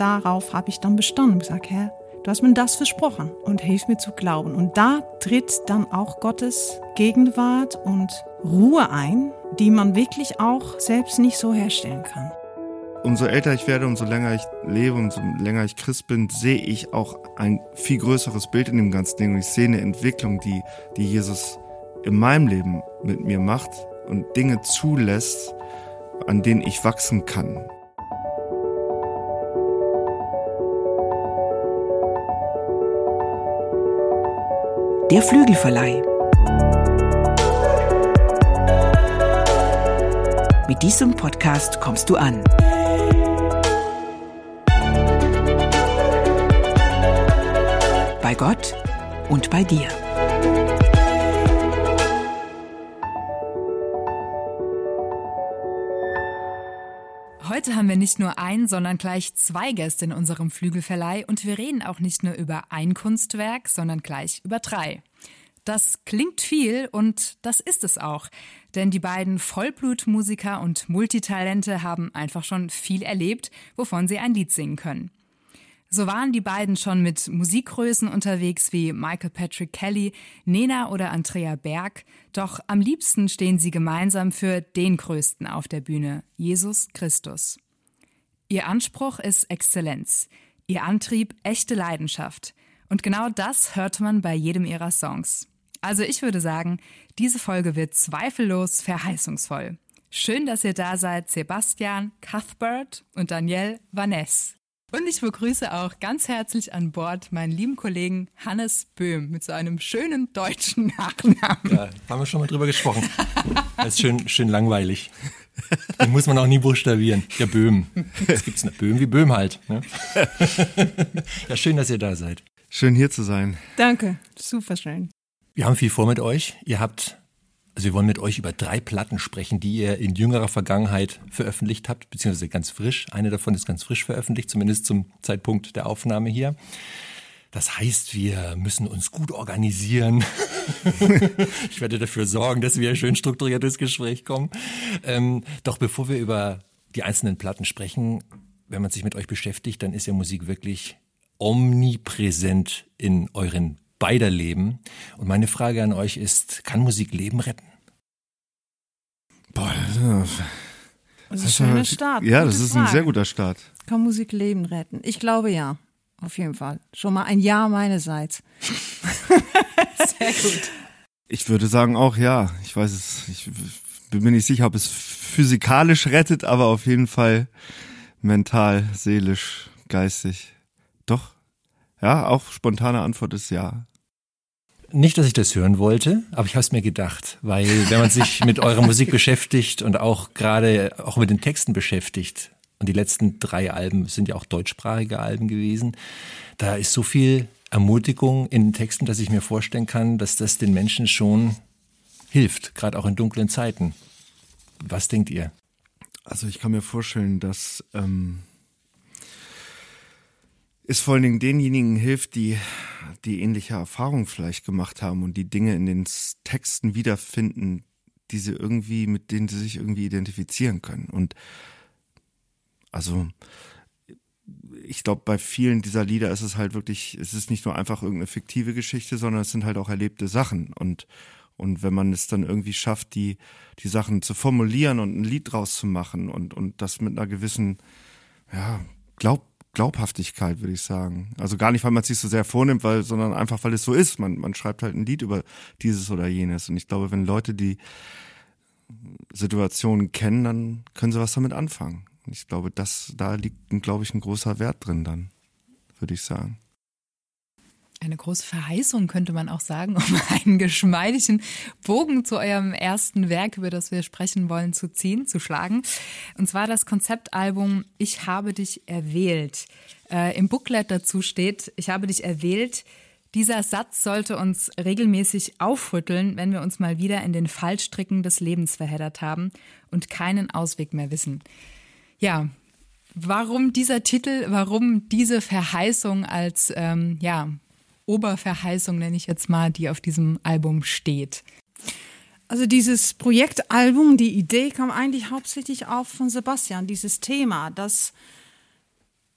darauf habe ich dann bestanden und gesagt, Herr, du hast mir das versprochen und hilf mir zu glauben. Und da tritt dann auch Gottes Gegenwart und Ruhe ein, die man wirklich auch selbst nicht so herstellen kann. Umso älter ich werde, umso länger ich lebe, umso länger ich Christ bin, sehe ich auch ein viel größeres Bild in dem ganzen Ding. Und ich sehe eine Entwicklung, die, die Jesus in meinem Leben mit mir macht und Dinge zulässt, an denen ich wachsen kann. Der Flügelverleih. Mit diesem Podcast kommst du an. Bei Gott und bei dir. Wir nicht nur ein, sondern gleich zwei Gäste in unserem Flügelverleih und wir reden auch nicht nur über ein Kunstwerk, sondern gleich über drei. Das klingt viel und das ist es auch, denn die beiden Vollblutmusiker und Multitalente haben einfach schon viel erlebt, wovon sie ein Lied singen können. So waren die beiden schon mit Musikgrößen unterwegs wie Michael Patrick Kelly, Nena oder Andrea Berg, doch am liebsten stehen sie gemeinsam für den Größten auf der Bühne, Jesus Christus. Ihr Anspruch ist Exzellenz, ihr Antrieb echte Leidenschaft. Und genau das hört man bei jedem ihrer Songs. Also ich würde sagen, diese Folge wird zweifellos verheißungsvoll. Schön, dass ihr da seid, Sebastian, Cuthbert und Danielle Vanessa. Und ich begrüße auch ganz herzlich an Bord meinen lieben Kollegen Hannes Böhm mit so einem schönen deutschen Nachnamen. Ja, haben wir schon mal drüber gesprochen. Das ist schön, schön langweilig. Den muss man auch nie buchstabieren. Der Böhm. Es gibt eine Böhm wie Böhm halt. Ne? Ja, schön, dass ihr da seid. Schön hier zu sein. Danke, super schön. Wir haben viel vor mit euch. Ihr habt also wir wollen mit euch über drei Platten sprechen, die ihr in jüngerer Vergangenheit veröffentlicht habt, beziehungsweise ganz frisch. Eine davon ist ganz frisch veröffentlicht, zumindest zum Zeitpunkt der Aufnahme hier. Das heißt, wir müssen uns gut organisieren. ich werde dafür sorgen, dass wir ein schön strukturiertes Gespräch kommen. Ähm, doch bevor wir über die einzelnen Platten sprechen, wenn man sich mit euch beschäftigt, dann ist ja Musik wirklich omnipräsent in euren beider Leben. Und meine Frage an euch ist, kann Musik Leben retten? Boah, das ist ein schöner Start. Ja, Gute das ist Frage. ein sehr guter Start. Kann Musik Leben retten? Ich glaube ja, auf jeden Fall. Schon mal ein Ja meinerseits. Sehr gut. Ich würde sagen auch ja. Ich weiß es, ich bin mir nicht sicher, ob es physikalisch rettet, aber auf jeden Fall mental, seelisch, geistig. Doch. Ja, auch spontane Antwort ist ja. Nicht, dass ich das hören wollte, aber ich habe es mir gedacht, weil wenn man sich mit eurer Musik beschäftigt und auch gerade auch mit den Texten beschäftigt, und die letzten drei Alben sind ja auch deutschsprachige Alben gewesen, da ist so viel Ermutigung in den Texten, dass ich mir vorstellen kann, dass das den Menschen schon hilft, gerade auch in dunklen Zeiten. Was denkt ihr? Also ich kann mir vorstellen, dass ähm, es vor allen Dingen denjenigen hilft, die die ähnliche Erfahrung vielleicht gemacht haben und die Dinge in den Texten wiederfinden, die sie irgendwie, mit denen sie sich irgendwie identifizieren können. Und also ich glaube, bei vielen dieser Lieder ist es halt wirklich, es ist nicht nur einfach irgendeine fiktive Geschichte, sondern es sind halt auch erlebte Sachen. Und, und wenn man es dann irgendwie schafft, die, die Sachen zu formulieren und ein Lied draus zu machen und, und das mit einer gewissen, ja, Glaub, Glaubhaftigkeit, würde ich sagen. Also gar nicht, weil man es sich so sehr vornimmt, weil, sondern einfach, weil es so ist. Man, man schreibt halt ein Lied über dieses oder jenes. Und ich glaube, wenn Leute die Situationen kennen, dann können sie was damit anfangen. Ich glaube, das, da liegt, glaube ich, ein großer Wert drin dann, würde ich sagen. Eine große Verheißung könnte man auch sagen, um einen geschmeidigen Bogen zu eurem ersten Werk, über das wir sprechen wollen, zu ziehen, zu schlagen. Und zwar das Konzeptalbum Ich habe dich erwählt. Äh, Im Booklet dazu steht, ich habe dich erwählt. Dieser Satz sollte uns regelmäßig aufrütteln, wenn wir uns mal wieder in den Fallstricken des Lebens verheddert haben und keinen Ausweg mehr wissen. Ja, warum dieser Titel, warum diese Verheißung als, ähm, ja, Oberverheißung nenne ich jetzt mal, die auf diesem Album steht. Also dieses Projektalbum, die Idee kam eigentlich hauptsächlich auf von Sebastian, dieses Thema, dass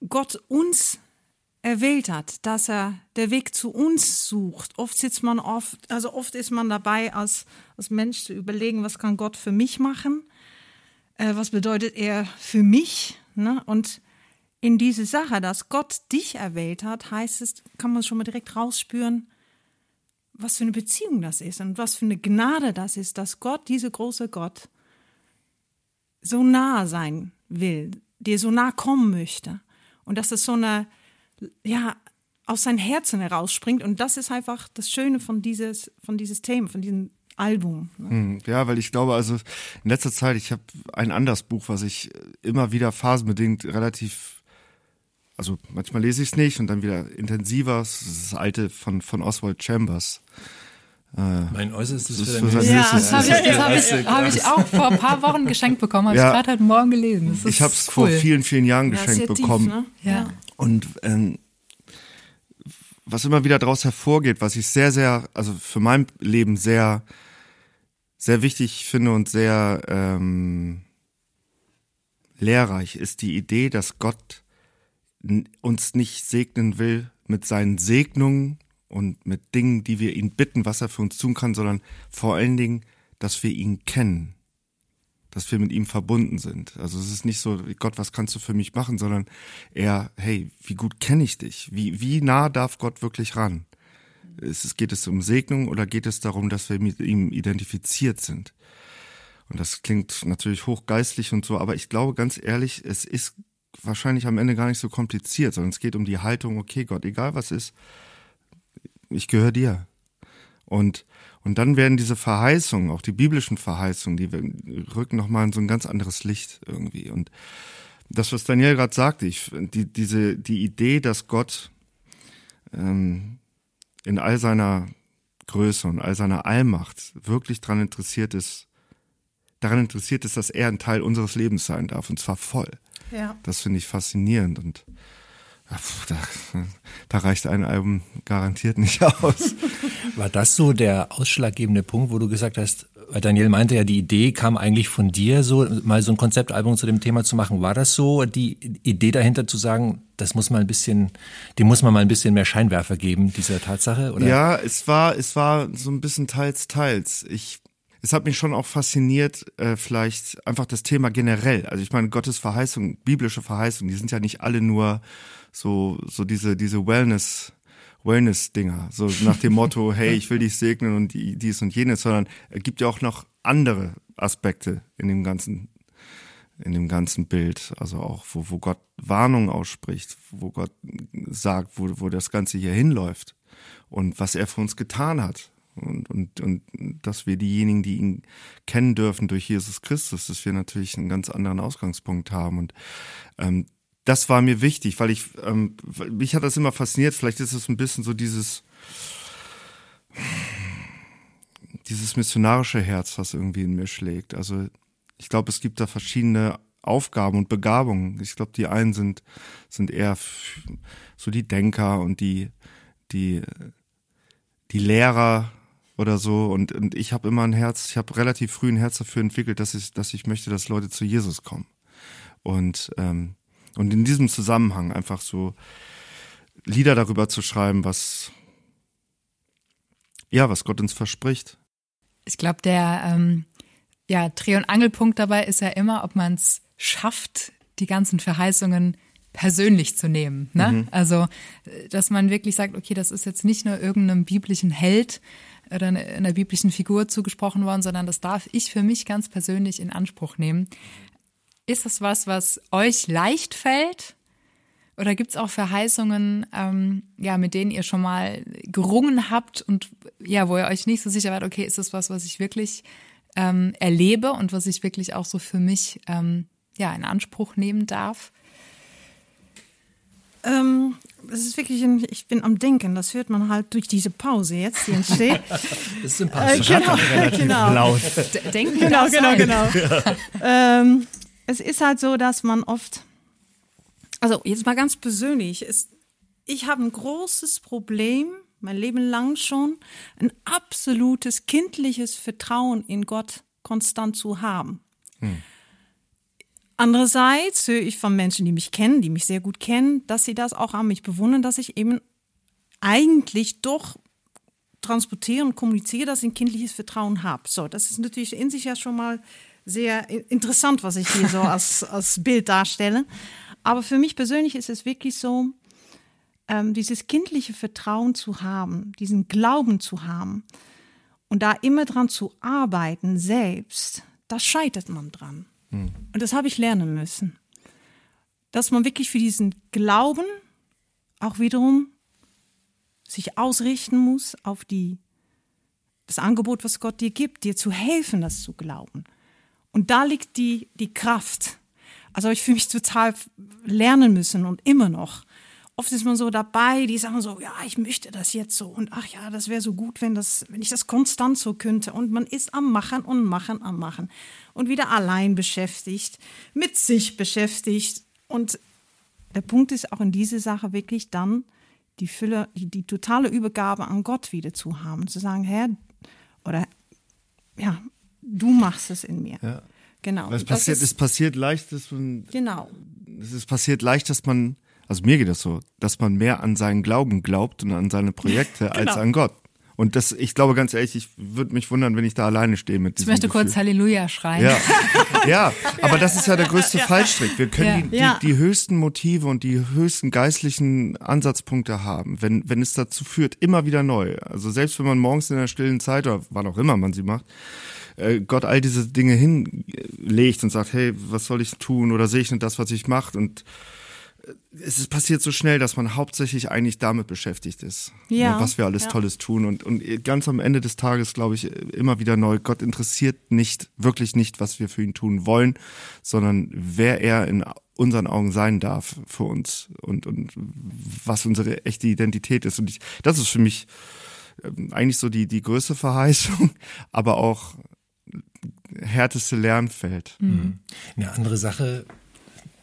Gott uns erwählt hat, dass er der Weg zu uns sucht. Oft sitzt man oft, also oft ist man dabei, als, als Mensch zu überlegen, was kann Gott für mich machen? Äh, was bedeutet er für mich? Ne? Und in diese Sache, dass Gott dich erwählt hat, heißt es, kann man schon mal direkt rausspüren, was für eine Beziehung das ist und was für eine Gnade das ist, dass Gott, dieser große Gott, so nah sein will, dir so nah kommen möchte. Und dass es so eine, ja, aus seinem Herzen herausspringt. Und das ist einfach das Schöne von dieses, von dieses Thema, von diesem Album. Ne? Hm, ja, weil ich glaube, also in letzter Zeit, ich habe ein anderes Buch, was ich immer wieder phasenbedingt relativ, also manchmal lese ich es nicht und dann wieder intensiver. Das ist das alte von, von Oswald Chambers. Mein Äußerstes für dein für. Ja, das habe ich, hab ich, hab ich auch vor ein paar Wochen geschenkt bekommen. Habe Ja. ich gerade heute Morgen gelesen. Das ist Ich habe es cool. vor vielen, vielen Jahren Ja, geschenkt sehr tief, bekommen. ne? Ja. Und ähm, was immer wieder daraus hervorgeht, was ich sehr, sehr, also für mein Leben sehr, sehr wichtig finde und sehr ähm, lehrreich, ist die Idee, dass Gott uns nicht segnen will mit seinen Segnungen und mit Dingen, die wir ihn bitten, was er für uns tun kann, sondern vor allen Dingen, dass wir ihn kennen dass wir mit ihm verbunden sind. Also es ist nicht so, Gott, was kannst du für mich machen, sondern eher, hey, wie gut kenne ich dich? Wie, wie nah darf Gott wirklich ran? Ist geht es um Segnung oder geht es darum, dass wir mit ihm identifiziert sind? Und das klingt natürlich hochgeistlich und so, aber ich glaube ganz ehrlich, es ist wahrscheinlich am Ende gar nicht so kompliziert, sondern es geht um die Haltung, okay, Gott, egal was ist, ich gehöre dir. Und, und dann werden diese Verheißungen, auch die biblischen Verheißungen, die rücken nochmal in so ein ganz anderes Licht irgendwie. Und das, was Daniel gerade sagte, ich, die, diese, die Idee, dass Gott ähm, in all seiner Größe und all seiner Allmacht wirklich daran interessiert ist, daran interessiert ist, dass er ein Teil unseres Lebens sein darf, und zwar voll. Ja. Das finde ich faszinierend und da, da reicht ein Album garantiert nicht aus. War das so der ausschlaggebende Punkt, wo du gesagt hast, weil Daniel meinte ja, die Idee kam eigentlich von dir, so mal so ein Konzeptalbum zu dem Thema zu machen. War das so die Idee dahinter zu sagen, das muss mal ein bisschen, dem muss man mal ein bisschen mehr Scheinwerfer geben, dieser Tatsache? Oder? Ja, es war, es war so ein bisschen teils, teils. Ich, es hat mich schon auch fasziniert, äh, vielleicht einfach das Thema generell. Also ich meine, Gottes Verheißung, biblische Verheißung, die sind ja nicht alle nur so, so diese, diese Wellness, Wellness-Dinger, so nach dem Motto, hey, ich will dich segnen und die, dies und jenes, sondern es gibt ja auch noch andere Aspekte in dem ganzen, in dem ganzen Bild. Also auch, wo, wo Gott Warnung ausspricht, wo Gott sagt, wo, wo das Ganze hier hinläuft und was er für uns getan hat. Und, und, und dass wir diejenigen, die ihn kennen dürfen durch Jesus Christus, dass wir natürlich einen ganz anderen Ausgangspunkt haben. Und ähm, das war mir wichtig, weil ich, ähm, mich hat das immer fasziniert. Vielleicht ist es ein bisschen so dieses, dieses missionarische Herz, was irgendwie in mir schlägt. Also ich glaube, es gibt da verschiedene Aufgaben und Begabungen. Ich glaube, die einen sind, sind eher so die Denker und die, die, die Lehrer oder so. Und, und ich habe immer ein Herz, ich habe relativ früh ein Herz dafür entwickelt, dass ich, dass ich möchte, dass Leute zu Jesus kommen. Und, ähm, und in diesem Zusammenhang einfach so Lieder darüber zu schreiben, was, ja, was Gott uns verspricht. Ich glaube, der ähm, ja, Dreh- und Angelpunkt dabei ist ja immer, ob man es schafft, die ganzen Verheißungen persönlich zu nehmen. Ne? Also, äh, dass man wirklich sagt, okay, das ist jetzt nicht nur irgendeinem biblischen Held oder eine- einer biblischen Figur zugesprochen worden, sondern das darf ich für mich ganz persönlich in Anspruch nehmen. Ist das was, was euch leicht fällt? Oder gibt es auch Verheißungen, ähm, ja, mit denen ihr schon mal gerungen habt und ja, wo ihr euch nicht so sicher wart, okay, ist das was, was ich wirklich ähm, erlebe und was ich wirklich auch so für mich ähm, ja, in Anspruch nehmen darf? Ähm, das ist wirklich, ein, ich bin am Denken, das hört man halt durch diese Pause jetzt, die entsteht. Das ist sympathisch. Äh, genau, genau. laut. D denken Genau, genau, sein. genau. ähm, es ist halt so, dass man oft, also jetzt mal ganz persönlich, es, ich habe ein großes Problem, mein Leben lang schon, ein absolutes kindliches Vertrauen in Gott konstant zu haben. Andererseits höre ich von Menschen, die mich kennen, die mich sehr gut kennen, dass sie das auch an mich bewundern, dass ich eben eigentlich doch transportiere und kommuniziere, dass ich ein kindliches Vertrauen habe. So, das ist natürlich in sich ja schon mal sehr interessant, was ich hier so als, als Bild darstelle. Aber für mich persönlich ist es wirklich so, ähm, dieses kindliche Vertrauen zu haben, diesen Glauben zu haben und da immer dran zu arbeiten selbst, da scheitert man dran. Mhm. Und das habe ich lernen müssen. Dass man wirklich für diesen Glauben auch wiederum sich ausrichten muss auf die, das Angebot, was Gott dir gibt, dir zu helfen, das zu glauben. Und da liegt die, die Kraft. Also ich fühle mich total lernen müssen und immer noch. Oft ist man so dabei, die sagen so, ja, ich möchte das jetzt so und ach ja, das wäre so gut, wenn das, wenn ich das konstant so könnte. Und man ist am Machen und Machen, am Machen und wieder allein beschäftigt, mit sich beschäftigt. Und der Punkt ist auch in dieser Sache wirklich dann die Fülle, die, die totale Übergabe an Gott wieder zu haben, zu sagen, Herr, oder ja, du machst es in mir. Ja. Genau. Weil es passiert, ist, es passiert leicht, dass man. Genau. Es ist passiert leicht, dass man, also mir geht das so, dass man mehr an seinen Glauben glaubt und an seine Projekte genau. als an Gott. Und das, ich glaube ganz ehrlich, ich würde mich wundern, wenn ich da alleine stehe mit diesem Ich möchte Gefühl. kurz Halleluja schreien. Ja. ja, aber das ist ja der größte ja. Fallstrick. Wir können ja. Die, die, die, höchsten Motive und die höchsten geistlichen Ansatzpunkte haben, wenn, wenn es dazu führt, immer wieder neu. Also selbst wenn man morgens in der stillen Zeit oder wann auch immer man sie macht, äh, Gott all diese Dinge hinlegt und sagt, hey, was soll ich tun oder sehe ich nicht das, was ich mache und es ist passiert so schnell, dass man hauptsächlich eigentlich damit beschäftigt ist, ja, was wir alles ja. Tolles tun. Und, und ganz am Ende des Tages, glaube ich, immer wieder neu, Gott interessiert nicht, wirklich nicht, was wir für ihn tun wollen, sondern wer er in unseren Augen sein darf für uns und, und was unsere echte Identität ist. Und ich, das ist für mich ähm, eigentlich so die, die größte Verheißung, aber auch härteste Lernfeld. Mhm. Eine andere Sache,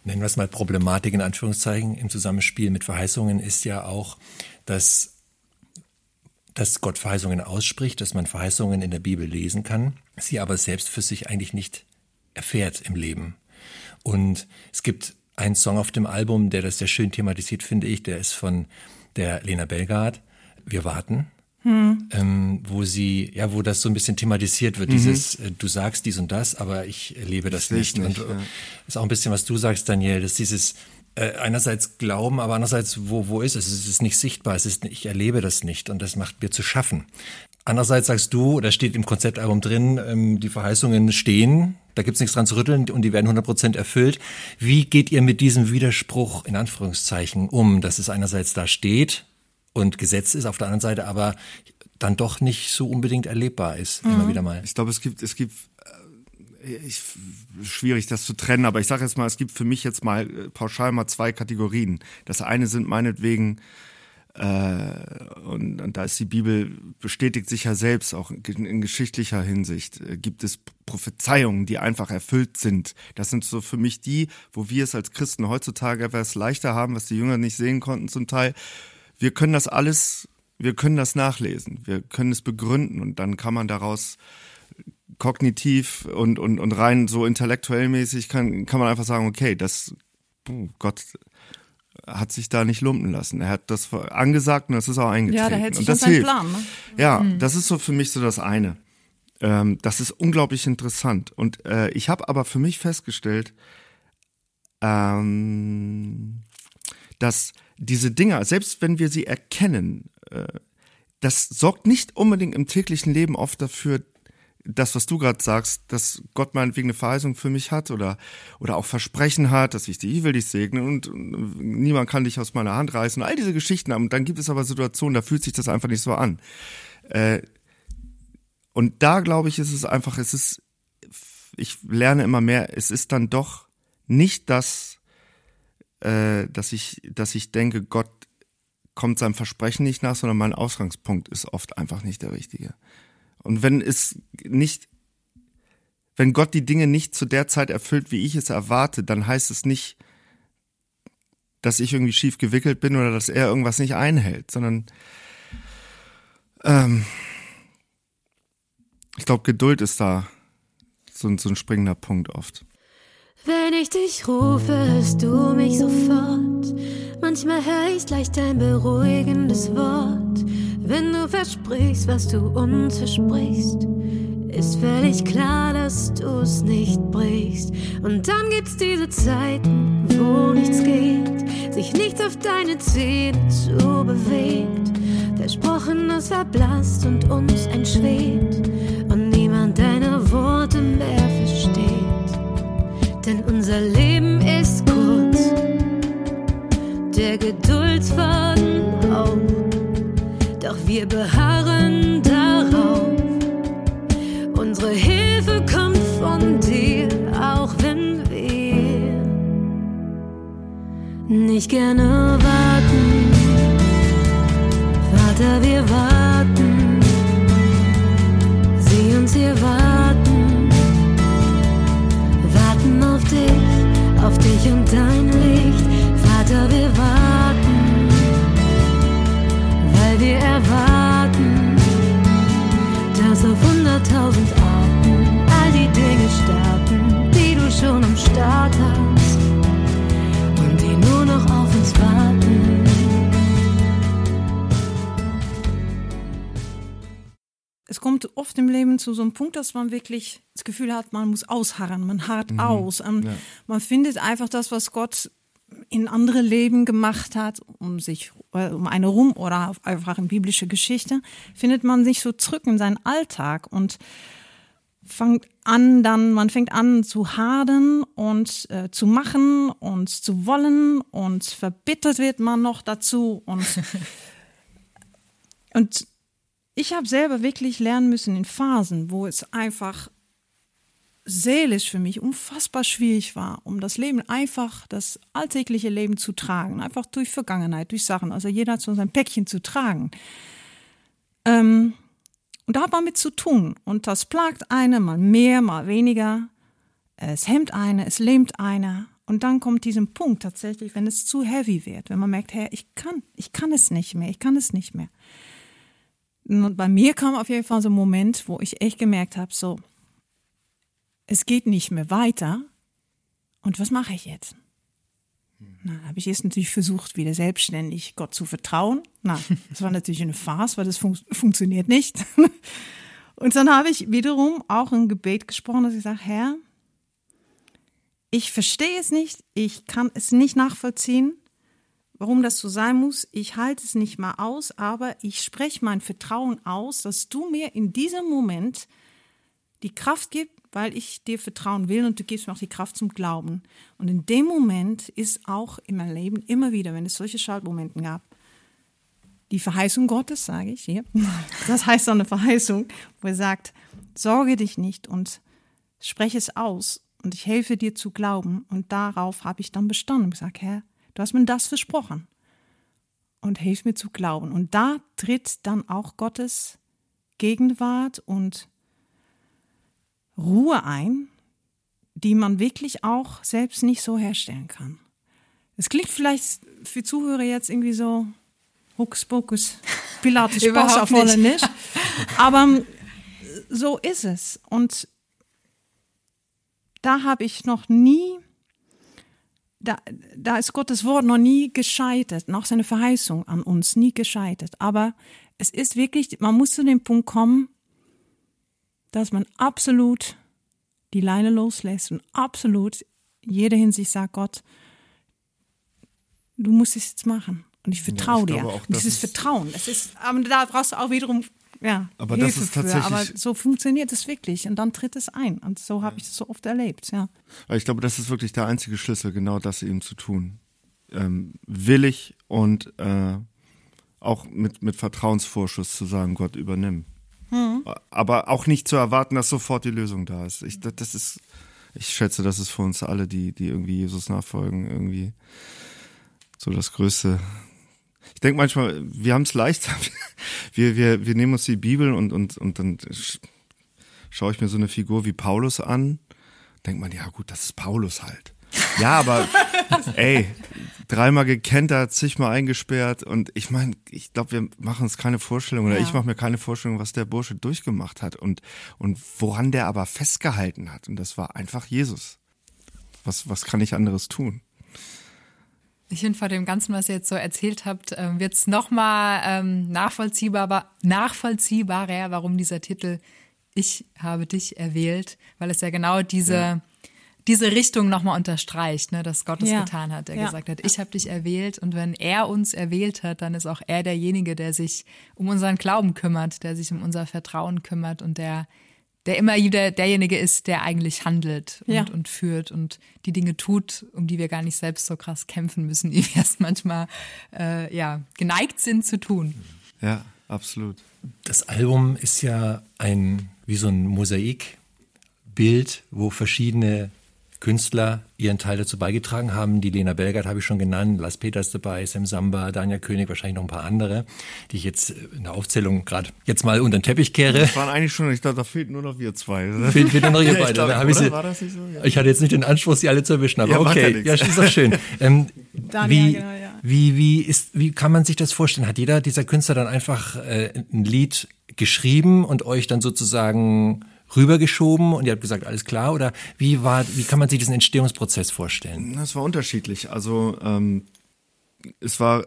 nennen wir es mal Problematik in Anführungszeichen im Zusammenspiel mit Verheißungen ist ja auch, dass, dass Gott Verheißungen ausspricht, dass man Verheißungen in der Bibel lesen kann, sie aber selbst für sich eigentlich nicht erfährt im Leben. Und es gibt einen Song auf dem Album, der das sehr schön thematisiert, finde ich, der ist von der Lena Belgard. Wir warten. Hm. Ähm, wo sie, ja, wo das so ein bisschen thematisiert wird, mhm. dieses, äh, du sagst dies und das, aber ich erlebe das, das nicht. nicht. Und äh, ja. ist auch ein bisschen, was du sagst, Daniel, dass dieses äh, einerseits Glauben, aber andererseits, wo, wo ist es? Es ist nicht sichtbar, es ist, ich erlebe das nicht und das macht mir zu schaffen. Andererseits sagst du, da steht im Konzeptalbum drin, ähm, die Verheißungen stehen, da gibt's nichts dran zu rütteln und die werden 100% erfüllt. Wie geht ihr mit diesem Widerspruch in Anführungszeichen um, dass es einerseits da steht, und Gesetz ist, auf der anderen Seite aber dann doch nicht so unbedingt erlebbar ist, mhm. immer wieder mal. Ich glaube, es gibt, es gibt äh, ich, schwierig das zu trennen, aber ich sage jetzt mal, es gibt für mich jetzt mal äh, pauschal mal zwei Kategorien. Das eine sind meinetwegen äh, und, und da ist die Bibel bestätigt sich ja selbst auch in, in geschichtlicher Hinsicht äh, gibt es Prophezeiungen, die einfach erfüllt sind. Das sind so für mich die, wo wir es als Christen heutzutage etwas leichter haben, was die Jünger nicht sehen konnten zum Teil wir können das alles, wir können das nachlesen, wir können es begründen und dann kann man daraus kognitiv und, und, und rein so intellektuell mäßig kann, kann man einfach sagen, okay, das, Gott hat sich da nicht lumpen lassen. Er hat das angesagt und das ist auch eingetreten. Ja, der hält sich und das hilft. Plan. Ne? Ja, mhm. das ist so für mich so das eine. Ähm, das ist unglaublich interessant. Und äh, ich habe aber für mich festgestellt, ähm, dass diese Dinger, selbst wenn wir sie erkennen, äh, das sorgt nicht unbedingt im täglichen Leben oft dafür, das, was du gerade sagst, dass Gott meinetwegen eine Verheißung für mich hat oder, oder auch Versprechen hat, dass ich dich, ich will dich segnen und, und niemand kann dich aus meiner Hand reißen. All diese Geschichten. Und dann gibt es aber Situationen, da fühlt sich das einfach nicht so an. Äh, und da glaube ich, ist es einfach, es ist, ich lerne immer mehr, es ist dann doch nicht das, äh, dass ich, dass ich denke, Gott kommt seinem Versprechen nicht nach, sondern mein Ausgangspunkt ist oft einfach nicht der richtige. Und wenn es nicht, wenn Gott die Dinge nicht zu der Zeit erfüllt, wie ich es erwarte, dann heißt es nicht, dass ich irgendwie schief gewickelt bin oder dass er irgendwas nicht einhält, sondern ähm, ich glaube, Geduld ist da so, so ein springender Punkt oft. Wenn ich dich rufe, hörst du mich sofort. Manchmal höre ich gleich dein beruhigendes Wort. Wenn du versprichst, was du uns versprichst, ist völlig klar, dass du es nicht brichst. Und dann gibt's diese Zeiten, wo nichts geht, sich nichts auf deine Ziele zu bewegt. Versprochenes verblasst und uns entschwebt und niemand deine Worte mehr. Denn unser Leben ist kurz, der Geduldsfaden auch. Doch wir beharren darauf. Unsere Hilfe kommt von dir, auch wenn wir nicht gerne warten. Vater, wir warten. Sieh uns hier warten. Auf dich und dein Licht. Es kommt oft im Leben zu so einem Punkt, dass man wirklich das Gefühl hat, man muss ausharren, man harrt aus. Ähm, ja. Man findet einfach das, was Gott in andere Leben gemacht hat, um sich äh, um eine rum oder einfach in biblische Geschichte, findet man sich so zurück in seinen Alltag und fängt an, dann man fängt an zu hadern und äh, zu machen und zu wollen und verbittert wird man noch dazu und und ich habe selber wirklich lernen müssen in Phasen, wo es einfach seelisch für mich unfassbar schwierig war, um das Leben einfach, das alltägliche Leben zu tragen, einfach durch Vergangenheit, durch Sachen, also jeder hat so sein Päckchen zu tragen. Ähm, und da hat man mit zu tun. Und das plagt eine, mal mehr, mal weniger. Es hemmt eine, es lähmt eine. Und dann kommt diesem Punkt tatsächlich, wenn es zu heavy wird, wenn man merkt, hey, ich kann, ich kann es nicht mehr, ich kann es nicht mehr. Und bei mir kam auf jeden Fall so ein Moment, wo ich echt gemerkt habe, so, es geht nicht mehr weiter. Und was mache ich jetzt? Na, habe ich jetzt natürlich versucht, wieder selbstständig Gott zu vertrauen. Na, das war natürlich eine Farce, weil das fun funktioniert nicht. Und dann habe ich wiederum auch ein Gebet gesprochen, dass ich sage, Herr, ich verstehe es nicht, ich kann es nicht nachvollziehen, warum das so sein muss. Ich halte es nicht mal aus, aber ich spreche mein Vertrauen aus, dass du mir in diesem Moment die Kraft gibst, weil ich dir vertrauen will und du gibst mir auch die Kraft zum Glauben. Und in dem Moment ist auch in meinem Leben immer wieder, wenn es solche Schaltmomente gab, die Verheißung Gottes, sage ich hier, das heißt so eine Verheißung, wo er sagt, sorge dich nicht und spreche es aus und ich helfe dir zu glauben. Und darauf habe ich dann bestanden und gesagt, Herr, du hast mir das versprochen und hilf mir zu glauben. Und da tritt dann auch Gottes Gegenwart und Ruhe ein, die man wirklich auch selbst nicht so herstellen kann. Es klingt vielleicht für Zuhörer jetzt irgendwie so Hokuspokus, Pilates Spaß auf Holländisch. Aber ähm, so ist es. Und da habe ich noch nie, da, da ist Gottes Wort noch nie gescheitert, noch seine Verheißung an uns nie gescheitert. Aber es ist wirklich, man muss zu dem Punkt kommen, dass man absolut die Leine loslässt und absolut in jeder Hinsicht sagt, Gott, du musst es jetzt machen. Und ich vertraue ich dir. auch, dieses ist- Vertrauen, das ist, aber da brauchst du auch wiederum ja, Aber das Hilfe ist für. tatsächlich- Aber so funktioniert es wirklich. Und dann tritt es ein. Und so habe ich es so oft erlebt, ja. Aber ich glaube, das ist wirklich der einzige Schlüssel, genau das eben zu tun. Ähm, willig und äh, auch mit, mit Vertrauensvorschuss zu sagen, Gott übernimm. Aber auch nicht zu erwarten, dass sofort die Lösung da ist. Ich, das- das ist, ich schätze, das ist für uns alle, die, die irgendwie Jesus nachfolgen, irgendwie so das Größte. Ich denke manchmal, wir haben es leicht. Wir, wir, wir nehmen uns die Bibel und, und, und dann sch- schaue ich mir so eine Figur wie Paulus an denkt man, ja gut, das ist Paulus halt. Ja, aber ey, dreimal gekentert, zigmal eingesperrt und ich meine, ich glaube, wir machen uns keine Vorstellung oder Ja. ich mache mir keine Vorstellung, was der Bursche durchgemacht hat und, und woran der aber festgehalten hat und das war einfach Jesus. was, was kann ich anderes tun? Ich finde, vor dem Ganzen, was ihr jetzt so erzählt habt, ähm, wird es nochmal ähm, nachvollziehbar, nachvollziehbarer, warum dieser Titel Ich habe dich erwählt, weil es ja genau diese, ja. diese Richtung nochmal unterstreicht, ne, dass Gott es ja. getan hat. Er ja. gesagt hat, ich habe dich erwählt und wenn er uns erwählt hat, dann ist auch er derjenige, der sich um unseren Glauben kümmert, der sich um unser Vertrauen kümmert und der der immer wieder derjenige ist, der eigentlich handelt und, ja. und führt und die Dinge tut, um die wir gar nicht selbst so krass kämpfen müssen, wie wir es manchmal äh, ja, geneigt sind zu tun. Ja, absolut. Das Album ist ja ein wie so ein Mosaikbild, wo verschiedene Künstler ihren Teil dazu beigetragen haben. Die Lena Belgert habe ich schon genannt, Las Peters dabei, Sam Samba, Daniel König, wahrscheinlich noch ein paar andere, die ich jetzt in der Aufzählung gerade jetzt mal unter den Teppich kehre. Das waren eigentlich schon, ich dachte, da fehlten nur noch wir zwei. Fehlt, fehlt nur noch ihr beide. Da ich, sie, war das nicht so? Ja. ich hatte jetzt nicht den Anspruch, sie alle zu erwischen, aber ja, okay, ja, ist doch schön. Ähm, Daniel, wie, genau, ja. wie, wie, ist, wie kann man sich das vorstellen? Hat jeder dieser Künstler dann einfach äh, ein Lied geschrieben und euch dann sozusagen rübergeschoben und ihr habt gesagt, alles klar? Oder wie war, wie kann man sich diesen Entstehungsprozess vorstellen? Das war unterschiedlich. Also ähm, es war,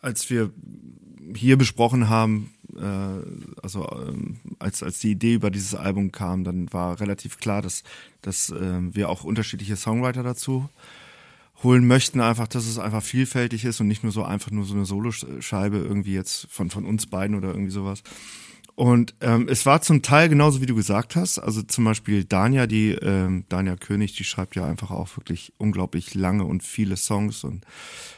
als wir hier besprochen haben, äh, also ähm, als, als die Idee über dieses Album kam, dann war relativ klar, dass, dass äh, wir auch unterschiedliche Songwriter dazu holen möchten, einfach, dass es einfach vielfältig ist und nicht nur so einfach nur so eine Soloscheibe irgendwie jetzt von, von uns beiden oder irgendwie sowas. Und ähm, es war zum Teil genauso, wie du gesagt hast. Also zum Beispiel Dania, die ähm, Dania König, die schreibt ja einfach auch wirklich unglaublich lange und viele Songs. Und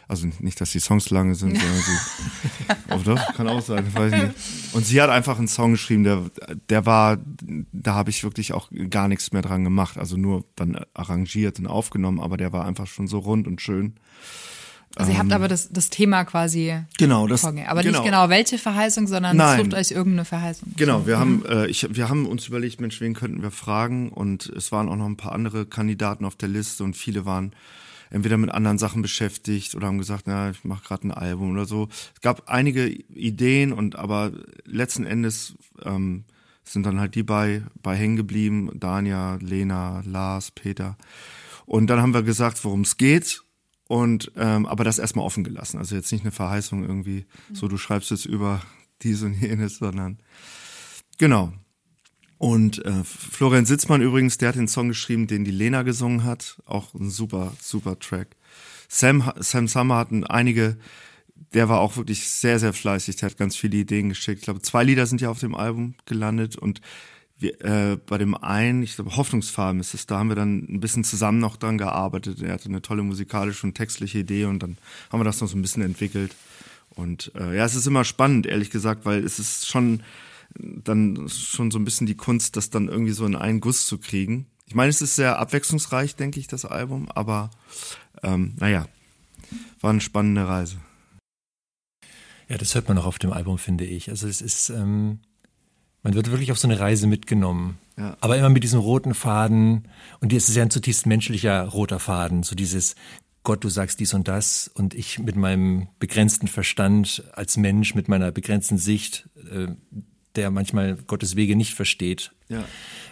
also nicht, dass die Songs lange sind, sondern sie. doch, kann auch sein, weiß ich nicht. Und sie hat einfach einen Song geschrieben, der, der war, da habe ich wirklich auch gar nichts mehr dran gemacht. Also nur dann arrangiert und aufgenommen, aber der war einfach schon so rund und schön. Also ihr habt ähm, aber das, das Thema quasi genau, das, aber genau. nicht genau welche Verheißung, sondern Nein. sucht euch irgendeine Verheißung. Genau, wir mhm. haben äh, ich, wir haben uns überlegt, Mensch, wen könnten wir fragen und es waren auch noch ein paar andere Kandidaten auf der Liste und viele waren entweder mit anderen Sachen beschäftigt oder haben gesagt, na, ich mache gerade ein Album oder so. Es gab einige Ideen und aber letzten Endes ähm, sind dann halt die bei bei hängen geblieben, Dania, Lena, Lars, Peter. Und dann haben wir gesagt, worum es geht und ähm, aber das erstmal offen gelassen. Also jetzt nicht eine Verheißung irgendwie, so du schreibst jetzt über dies und jenes, sondern genau. Und äh, Florian Sitzmann übrigens, der hat den Song geschrieben, den die Lena gesungen hat. Auch ein super, super Track. Sam, Sam Summer hatten einige, der war auch wirklich sehr, sehr fleißig. Der hat ganz viele Ideen geschickt. Ich glaube, zwei Lieder sind ja auf dem Album gelandet und wir, äh, bei dem einen, ich glaube, Hoffnungsfarben ist es, da haben wir dann ein bisschen zusammen noch dran gearbeitet. Er hatte eine tolle musikalische und textliche Idee und dann haben wir das noch so ein bisschen entwickelt. Und äh, ja, es ist immer spannend, ehrlich gesagt, weil es ist schon dann schon so ein bisschen die Kunst, das dann irgendwie so in einen Guss zu kriegen. Ich meine, es ist sehr abwechslungsreich, denke ich, das Album, aber ähm, naja, war eine spannende Reise. Ja, das hört man auch auf dem Album, finde ich. Also es ist, ähm, man wird wirklich auf so eine Reise mitgenommen. Ja. Aber immer mit diesem roten Faden. Und es ist ja ein zutiefst menschlicher roter Faden. So dieses, Gott, du sagst dies und das. Und ich mit meinem begrenzten Verstand als Mensch, mit meiner begrenzten Sicht, äh, der manchmal Gottes Wege nicht versteht. Ja.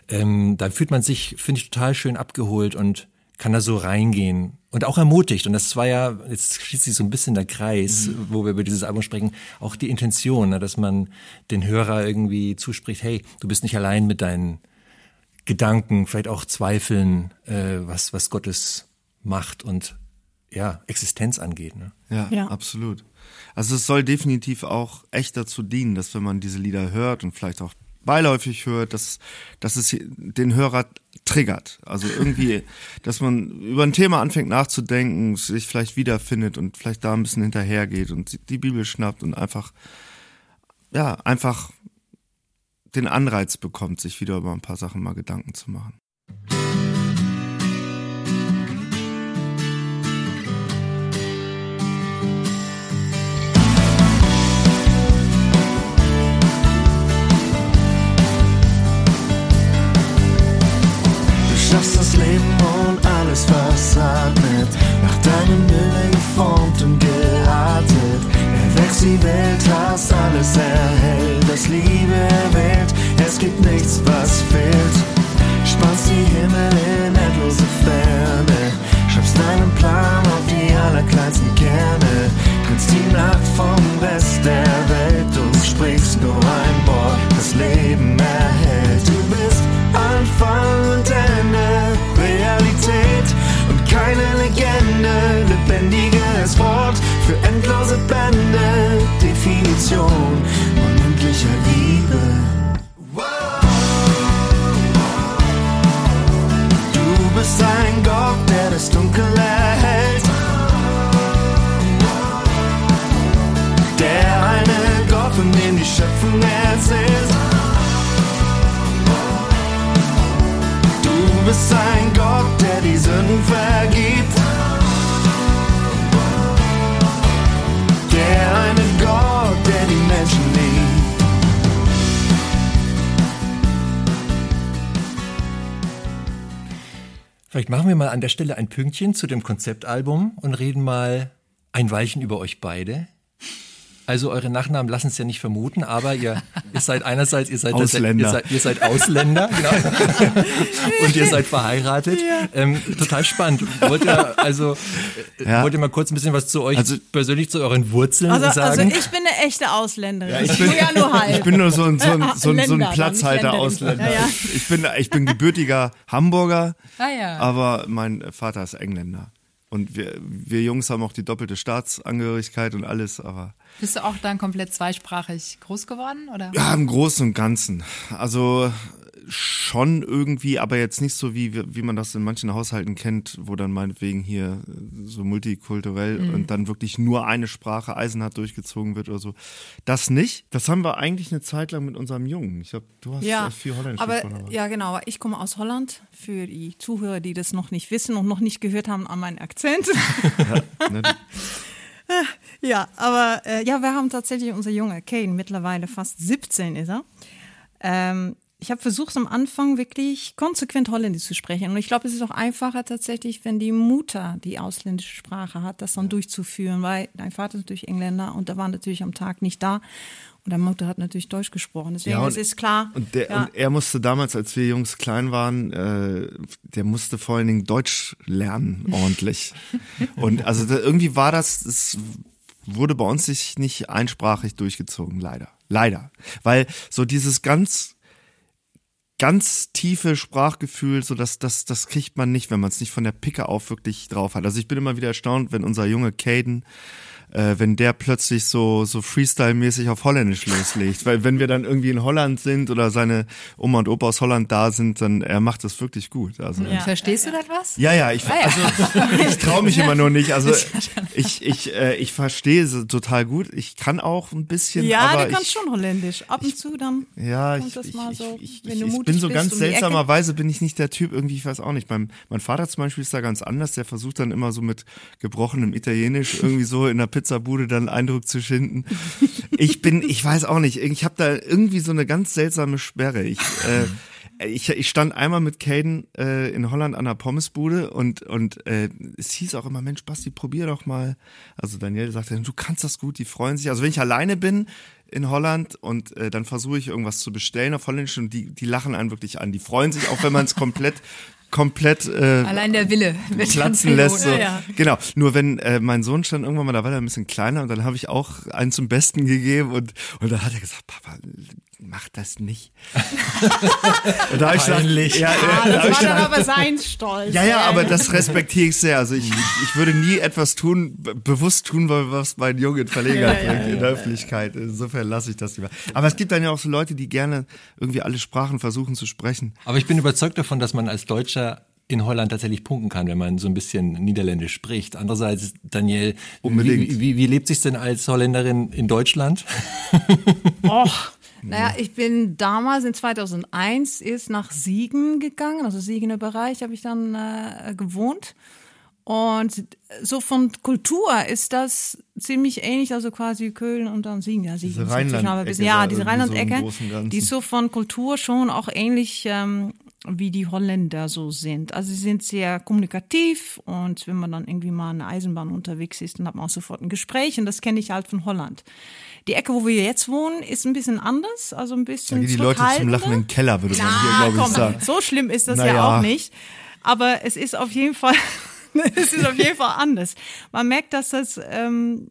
Ähm, da fühlt man sich, finde ich, total schön abgeholt und kann da so reingehen und auch ermutigt. Und das war ja, jetzt schließt sich so ein bisschen der Kreis, mhm. wo wir über dieses Album sprechen, auch die Intention, ne, dass man den Hörer irgendwie zuspricht, hey, du bist nicht allein mit deinen Gedanken, vielleicht auch Zweifeln, äh, was, was Gottes Macht und ja, Existenz angeht. Ne? Ja, ja, absolut. Also es soll definitiv auch echt dazu dienen, dass wenn man diese Lieder hört und vielleicht auch beiläufig hört, dass, dass es den Hörer triggert. Also irgendwie, dass man über ein Thema anfängt nachzudenken, sich vielleicht wiederfindet und vielleicht da ein bisschen hinterhergeht und die Bibel schnappt und einfach, ja, einfach den Anreiz bekommt, sich wieder über ein paar Sachen mal Gedanken zu machen. schaffst das Leben und alles, was atmet, nach deinem Willen geformt und geartet. Erwächst die Welt, hast alles erhält, das Liebe erwählt, es gibt nichts, was fehlt. Spannst die Himmel in endlose Ferne, schreibst deinen Plan auf die allerkleinsten Kerne, trittst die Nacht vom Rest der Welt, du sprichst nur ein Wort, das Leben erhält. Du bist Anfang. Definition unendlicher Liebe. Du bist ein Gott, der das Dunkel erhält. Der eine Gott, von dem die Schöpfung erzählt. Du bist ein Gott, der die Sünden vergibt. Vielleicht machen wir mal an der Stelle ein Pünktchen zu dem Konzeptalbum und reden mal ein Weilchen über euch beide. Also eure Nachnamen lassen es ja nicht vermuten, aber ihr, ihr seid einerseits, ihr seid Ausländer. Ihr seid, ihr seid Ausländer, genau. Und ihr seid verheiratet. Ähm, total spannend. Wollt ihr also äh, Ja. wollt ihr mal kurz ein bisschen was zu euch Also- persönlich zu euren Wurzeln Also, also sagen? ich bin eine echte Ausländerin. ich ich bin- bin ja nur halb. Ich bin nur so ein, so ein, so ein, so ein dann, Platzhalter nicht Ausländer. Länderin. Ja, ja. Ich, bin, ich bin gebürtiger Hamburger, Ah ja. aber mein Vater ist Engländer. Und wir, wir Jungs haben auch die doppelte Staatsangehörigkeit und alles, aber Bist du auch dann komplett zweisprachig groß geworden? Oder? ja, im Großen und Ganzen. Also schon irgendwie, aber jetzt nicht so, wie, wie man das in manchen Haushalten kennt, wo dann meinetwegen hier so multikulturell Mhm. und dann wirklich nur eine Sprache eisenhart durchgezogen wird oder so. Das nicht. Das haben wir eigentlich eine Zeit lang mit unserem Jungen. Ich glaube, du hast Ja, äh, viel Holländisch aber ja genau. Ich komme aus Holland. Für die Zuhörer, die das noch nicht wissen und noch nicht gehört haben an meinen Akzent. Ne, ja, aber äh, ja, wir haben tatsächlich unser Junge Kane mittlerweile fast 17 ist er. Ähm, ich habe versucht am Anfang wirklich konsequent Holländisch zu sprechen und ich glaube, es ist auch einfacher tatsächlich, wenn die Mutter die ausländische Sprache hat, das dann durchzuführen, weil dein Vater ist natürlich Engländer und der war natürlich am Tag nicht da und deine Mutter hat natürlich Deutsch gesprochen. Deswegen Ja, und- es ist klar. Und, der, ja, und er musste damals, als wir Jungs klein waren, äh, der musste vor allen Dingen Deutsch lernen, ordentlich. und also da, irgendwie war das, es wurde bei uns nicht einsprachig durchgezogen, leider. Leider. Weil so dieses ganz, ganz tiefe Sprachgefühl, so dass das, das kriegt man nicht, wenn man es nicht von der Picke auf wirklich drauf hat. Also ich bin immer wieder erstaunt, wenn unser Junge Caden äh, wenn der plötzlich so, so Freestyle-mäßig auf Holländisch loslegt. Weil wenn wir dann irgendwie in Holland sind oder seine Oma und Opa aus Holland da sind, dann er macht das wirklich gut. Also ja, Verstehst du das was? ja, ich, also, ich traue mich immer nur nicht. Also ich, ich, äh, ich verstehe es total gut. Ich kann auch ein bisschen. ja aber du kannst ich, schon Holländisch. Ab und zu dann. Ja, kommt ich, das ich, mal ich, so, ich, wenn ich, du ich mutig bin so bist, ganz um seltsamerweise bin ich nicht der Typ irgendwie, ich weiß auch nicht. Mein, mein Vater zum Beispiel ist da ganz anders. Der versucht dann immer so mit gebrochenem Italienisch irgendwie so in der Pizzabude dann Eindruck zu schinden. Ich bin, ich weiß auch nicht. Ich habe da irgendwie so eine ganz seltsame Sperre. Ich, äh, ich, ich stand einmal mit Caden äh, in Holland an der Pommesbude und, und äh, es hieß auch immer, Mensch, Basti, probier doch mal. Also Daniel sagte, du kannst das gut, die freuen sich. Also wenn ich alleine bin in Holland und äh, dann versuche ich irgendwas zu bestellen auf Holländisch und die, die lachen einen wirklich an. Die freuen sich auch, wenn man es komplett komplett äh, Allein der Wille. platzen lässt. So. Ja. Genau. Nur wenn äh, mein Sohn stand irgendwann mal, da war er ein bisschen kleiner und dann habe ich auch einen zum Besten gegeben und, und da hat er gesagt, Papa, mach das nicht. und da habe ich gesagt, Peinlich. ja, Ah, ja, hab das ich war dann gesagt, aber sein Stolz. ja, ja, aber das respektiere ich sehr. Also ich, ich, würde nie etwas tun, be- bewusst tun, weil was meinen Jungen in Verlegenheit Ja, ja, bringt in der Öffentlichkeit. Insofern lasse ich das lieber. Aber es gibt dann ja auch so Leute, die gerne irgendwie alle Sprachen versuchen zu sprechen. Aber ich bin überzeugt davon, dass man als Deutscher in Holland tatsächlich punkten kann, wenn man so ein bisschen Niederländisch spricht. Andererseits, Daniel, Unbedingt. Wie, wie, wie lebt sich denn als Holländerin in Deutschland? Och, naja, ich bin damals in 2001 erst nach Siegen gegangen, also Siegener Bereich habe ich dann äh, gewohnt. Und so von Kultur ist das ziemlich ähnlich, also quasi Köln und dann Siegen. Ja, Siegen Diese Rheinland-Ecke Ja, diese so Rheinland-Ecke, Ganzen. die ist so von Kultur schon auch ähnlich ähm, wie die Holländer so sind. Also sie sind sehr kommunikativ und wenn man dann irgendwie mal in der Eisenbahn unterwegs ist, dann hat man auch sofort ein Gespräch und das kenne ich halt von Holland. Die Ecke, wo wir jetzt wohnen, ist ein bisschen anders, also ein Da bisschen gehen die Leute zum zurückhaltender. Lachen im Keller, würde man hier, Na, glaube ich, komm, sagen. so schlimm ist das ja Naja. auch nicht. Aber es ist auf jeden Fall es ist auf jeden Fall anders. Man merkt, dass das ähm,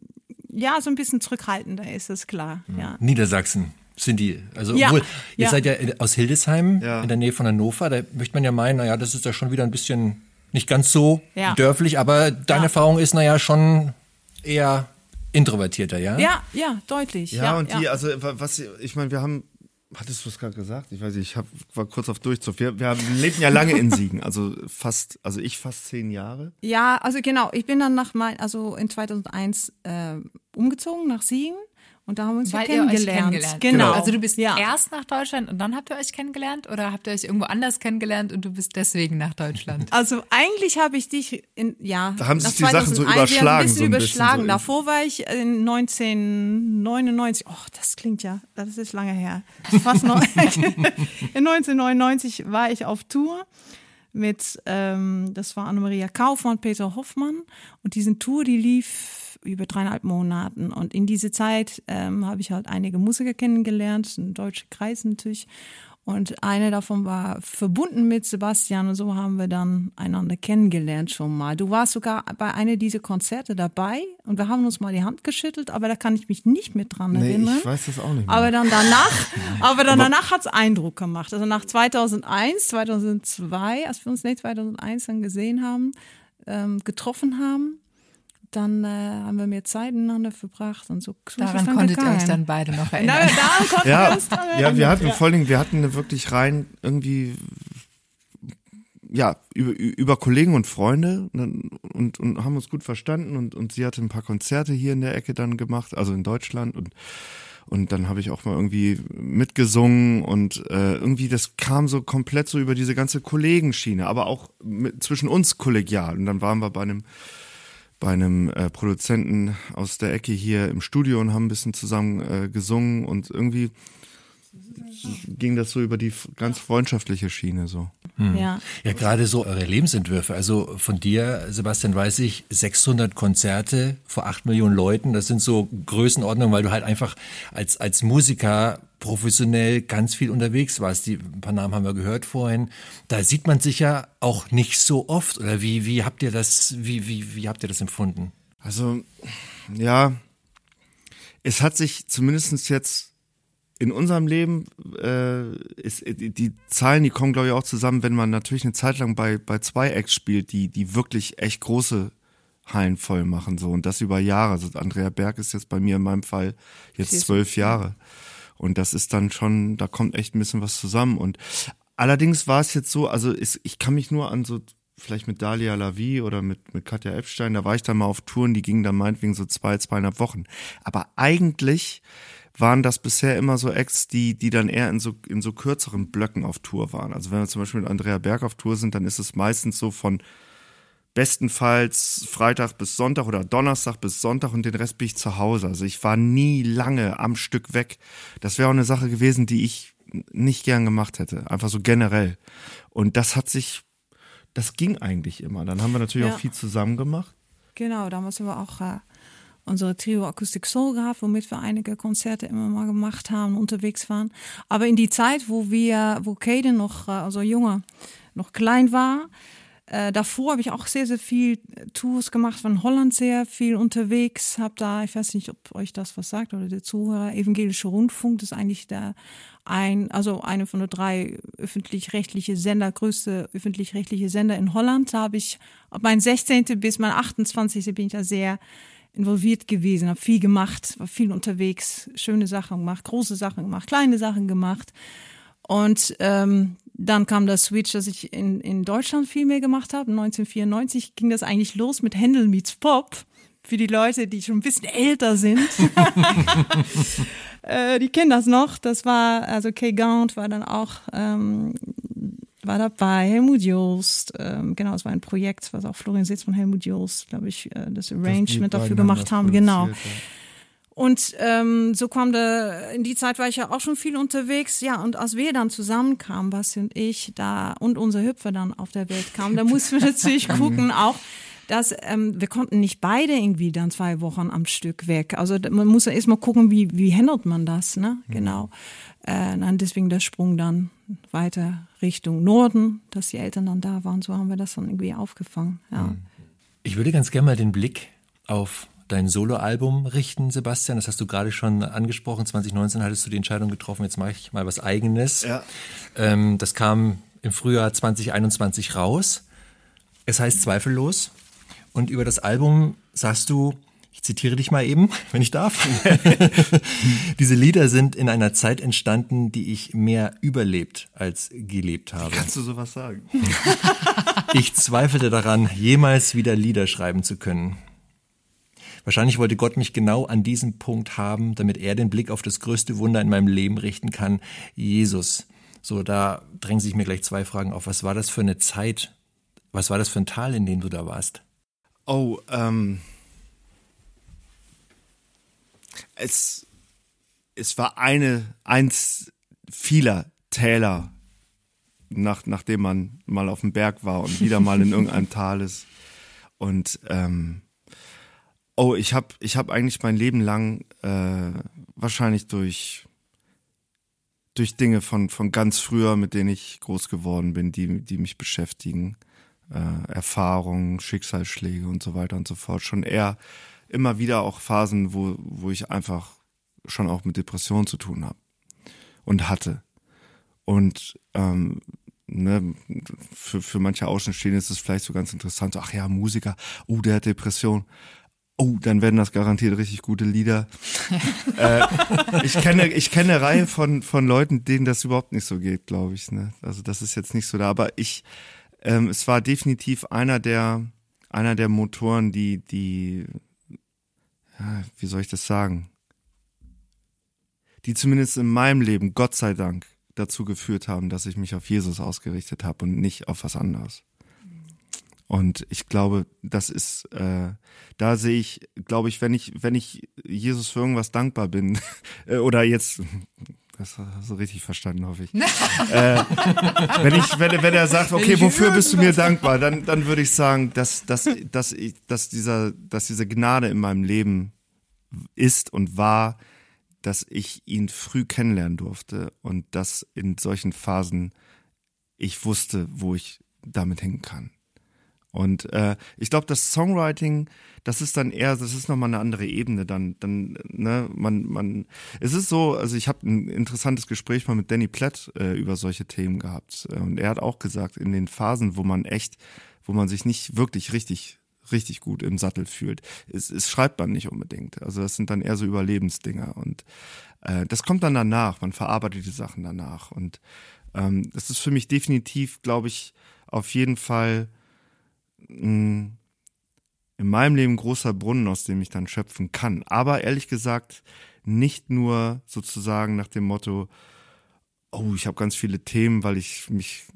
ja so ein bisschen zurückhaltender ist, ist klar. Ja. Niedersachsen sind die. Also Ja, obwohl, ihr ja. seid ja aus Hildesheim Ja. in der Nähe von Hannover, da möchte man ja meinen, naja, das ist ja schon wieder ein bisschen nicht ganz so Ja. dörflich, aber deine Ja. Erfahrung ist, naja, schon eher introvertierter, ja? Ja, ja, deutlich. Ja, Ja, und ja. die, also wa- was, ich meine, wir haben, hattest du es gerade gesagt? Ich weiß nicht, ich hab, war kurz auf Durchzug. Wir, wir haben, lebten ja lange in Siegen, also fast, also ich fast zehn Jahre. Ja, also genau. Ich bin dann nach mein, also in 2001 äh, umgezogen nach Siegen und da haben wir uns ja Weil ihr euch kennengelernt. kennengelernt Genau. Also du bist ja. erst nach Deutschland und dann habt ihr euch kennengelernt oder habt ihr euch irgendwo anders kennengelernt und du bist deswegen nach Deutschland? Also eigentlich habe ich dich in ja. Da haben sich die Sachen so 2001 ja, überschlagen, Ein bisschen so ein bisschen überschlagen. so. Davor war ich in 1999. Oh, das klingt ja, das ist lange her. Fast noch. in 1999 war ich auf Tour mit, ähm, das war Annemaria Kaufmann Peter Hoffmann. Und diese Tour, die lief über dreieinhalb Monaten. Und in diese Zeit ähm, habe ich halt einige Musiker kennengelernt, ein deutscher Kreis natürlich. Und eine davon war verbunden mit Sebastian und so haben wir dann einander kennengelernt schon mal. Du warst sogar bei einer dieser Konzerte dabei und wir haben uns mal die Hand geschüttelt, aber da kann ich mich nicht mit dran Nee, erinnern. ich weiß das auch nicht mehr. Aber dann danach, aber dann danach hat's Eindruck gemacht. Also nach 2001, 2002, als wir uns nicht 2001 dann gesehen haben, ähm, getroffen haben, dann äh, haben wir mehr Zeit miteinander verbracht und so. Daran dann konntet ihr euch dann beide noch erinnern. daran konnten wir ja, uns dran ja, erinnern. wir hatten vor allen Dingen, wir hatten wirklich rein irgendwie, ja, über, über Kollegen und Freunde und, und, und haben uns gut verstanden und, und sie hatte ein paar Konzerte hier in der Ecke dann gemacht, also in Deutschland und und dann habe ich auch mal irgendwie mitgesungen und äh, irgendwie das kam so komplett so über diese ganze Kollegenschiene, aber auch mit, zwischen uns kollegial. Und dann waren wir bei einem bei einem äh, Produzenten aus der Ecke hier im Studio und haben ein bisschen zusammen äh, gesungen und irgendwie ging das so über die ganz freundschaftliche Schiene so. Ja. Ja, gerade so eure Lebensentwürfe. Also von dir, Sebastian, weiß ich, 600 Konzerte vor 8 Millionen Leuten. Das sind so Größenordnungen, weil du halt einfach als, als Musiker professionell ganz viel unterwegs warst. Die, ein paar Namen haben wir gehört vorhin. Da sieht man sich ja auch nicht so oft. Oder wie, wie habt ihr das, wie, wie, wie habt ihr das empfunden? Also ja, es hat sich zumindest jetzt in unserem Leben äh, ist die, die Zahlen, die kommen glaube ich auch zusammen, wenn man natürlich eine Zeit lang bei bei zwei Acts spielt, die die wirklich echt große Hallen voll machen so und das über Jahre. Also Andrea Berg ist jetzt bei mir in meinem Fall jetzt zwölf Jahre und das ist dann schon, da kommt echt ein bisschen was zusammen und allerdings war es jetzt so, also ist, ich kann mich nur an so vielleicht mit Dalia Lavi oder mit, mit Katja Epstein, da war ich dann mal auf Touren, die gingen dann meinetwegen so zwei, zweieinhalb Wochen. Aber eigentlich waren das bisher immer so Acts, die, die dann eher in so, in so kürzeren Blöcken auf Tour waren. Also wenn wir zum Beispiel mit Andrea Berg auf Tour sind, dann ist es meistens so von bestenfalls Freitag bis Sonntag oder Donnerstag bis Sonntag und den Rest bin ich zu Hause. Also ich war nie lange am Stück weg. Das wäre auch eine Sache gewesen, die ich nicht gern gemacht hätte. Einfach so generell. Und das hat sich, das ging eigentlich immer. Dann haben wir natürlich Ja. auch viel zusammen gemacht. Genau, damals haben wir auch äh, unsere Trio Acoustic Soul gehabt, womit wir einige Konzerte immer mal gemacht haben, unterwegs waren. Aber in die Zeit, wo wir, wo Kaden noch, äh, also Junge, noch klein war, äh, davor habe ich auch sehr, sehr viel Tours gemacht, von Holland sehr viel unterwegs, habe da, ich weiß nicht, ob euch das was sagt oder der Zuhörer, Evangelische Rundfunk, das ist eigentlich der ein, also eine von den drei öffentlich-rechtliche Sender, größte öffentlich-rechtliche Sender in Holland. Da habe ich ab mein 16. bis mein 28. bin ich da sehr involviert gewesen, habe viel gemacht, war viel unterwegs, schöne Sachen gemacht, große Sachen gemacht, kleine Sachen gemacht. Und ähm, dann kam der Switch, dass ich in, in Deutschland viel mehr gemacht habe. 1994 ging das eigentlich los mit Händel meets Pop. Für die Leute, die schon ein bisschen älter sind. äh, die kennen das noch. Das war, also Kay Gaunt war dann auch, ähm, war dabei, Helmut Joost, ähm, genau, es war ein Projekt, was auch Florian Sitz von Helmut Joost, glaube ich, äh, das Arrangement dafür gemacht haben, genau. Und ähm, so kam der, in die Zeit war ich ja auch schon viel unterwegs. Ja, und als wir dann zusammenkamen, Basti und ich, da und unser Hüpfer dann auf der Welt kam, da mussten wir natürlich gucken, auch, dass ähm, wir konnten nicht beide irgendwie dann zwei Wochen am Stück weg. Also man muss ja erstmal gucken, wie, wie handelt man das, ne? Genau. Äh, dann deswegen der Sprung dann weiter Richtung Norden, dass die Eltern dann da waren. So haben wir das dann irgendwie aufgefangen. Ja. Ich würde ganz gerne mal den Blick auf dein Soloalbum richten, Sebastian. Das hast du gerade schon angesprochen. 2019 hattest du die Entscheidung getroffen, jetzt mache ich mal was eigenes. Ja. Ähm, das kam im Frühjahr 2021 raus. Es heißt Zweifellos. Und über das Album sagst du, ich zitiere dich mal eben, wenn ich darf. Diese Lieder sind in einer Zeit entstanden, die ich mehr überlebt als gelebt habe. Kannst du sowas sagen? Ich zweifelte daran, jemals wieder Lieder schreiben zu können. Wahrscheinlich wollte Gott mich genau an diesem Punkt haben, damit er den Blick auf das größte Wunder in meinem Leben richten kann, Jesus. So, da drängen sich mir gleich zwei Fragen auf. Was war das für eine Zeit? Was war das für ein Tal, in dem du da warst? Oh, ähm. Es, es war eine, eins vieler Täler, nach, nachdem man mal auf dem Berg war und wieder mal in irgendeinem Tal ist. Und ähm, Oh, ich habe ich hab eigentlich mein Leben lang äh, wahrscheinlich durch durch Dinge von von ganz früher, mit denen ich groß geworden bin, die die mich beschäftigen, äh, Erfahrungen, Schicksalsschläge und so weiter und so fort, schon eher immer wieder auch Phasen, wo wo ich einfach schon auch mit Depressionen zu tun habe und hatte. Und ähm, ne, für, für manche Außenstehende ist es vielleicht so ganz interessant, so, ach ja, Musiker, oh, der hat Depression oh, dann werden das garantiert richtig gute Lieder. äh, ich kenne, ich kenne eine Reihe von, von Leuten, denen das überhaupt nicht so geht, glaube ich. Ne? Also das ist jetzt nicht so da, aber ich, ähm, es war definitiv einer der, einer der Motoren, die, die, ja, wie soll ich das sagen? Die zumindest in meinem Leben, Gott sei Dank, dazu geführt haben, dass ich mich auf Jesus ausgerichtet habe und nicht auf was anderes. Und ich glaube, das ist, äh, da sehe ich, glaube ich, wenn ich, wenn ich Jesus für irgendwas dankbar bin, äh, oder jetzt, das hast du richtig verstanden, hoffe ich. äh, wenn ich, wenn, wenn er sagt, okay, wofür bist du mir dankbar, dann, dann würde ich sagen, dass, dass, dass, ich, dass dieser, dass diese Gnade in meinem Leben ist und war, dass ich ihn früh kennenlernen durfte und dass in solchen Phasen ich wusste, wo ich damit hängen kann. Und äh, ich glaube, das Songwriting, das ist dann eher, das ist nochmal eine andere Ebene. Dann, dann, ne, man, man, es ist so, also ich habe ein interessantes Gespräch mal mit Danny Platt äh, über solche Themen gehabt. Und er hat auch gesagt, in den Phasen, wo man echt, wo man sich nicht wirklich richtig, richtig gut im Sattel fühlt, es, es schreibt man nicht unbedingt. Also das sind dann eher so Überlebensdinger. Und äh, das kommt dann danach, man verarbeitet die Sachen danach. Und ähm, das ist für mich definitiv, glaube ich, auf jeden Fall in meinem Leben großer Brunnen, aus dem ich dann schöpfen kann. Aber ehrlich gesagt, nicht nur sozusagen nach dem Motto, oh, ich habe ganz viele Themen, weil ich mich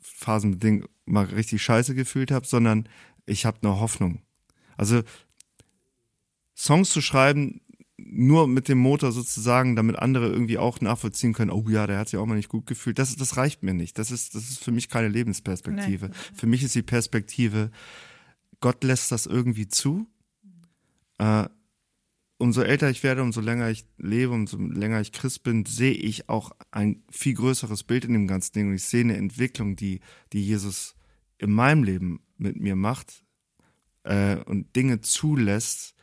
phasenbedingt mal richtig scheiße gefühlt habe, sondern ich habe eine Hoffnung. Also Songs zu schreiben, nur mit dem Motor sozusagen, damit andere irgendwie auch nachvollziehen können, oh ja, der hat sich auch mal nicht gut gefühlt. Das, das reicht mir nicht. Das ist, das ist für mich keine Lebensperspektive. Nee. Für mich ist die Perspektive, Gott lässt das irgendwie zu. Äh, umso älter ich werde, umso länger ich lebe, umso länger ich Christ bin, sehe ich auch ein viel größeres Bild in dem ganzen Ding. Und ich sehe eine Entwicklung, die, die Jesus in meinem Leben mit mir macht äh, und Dinge zulässt,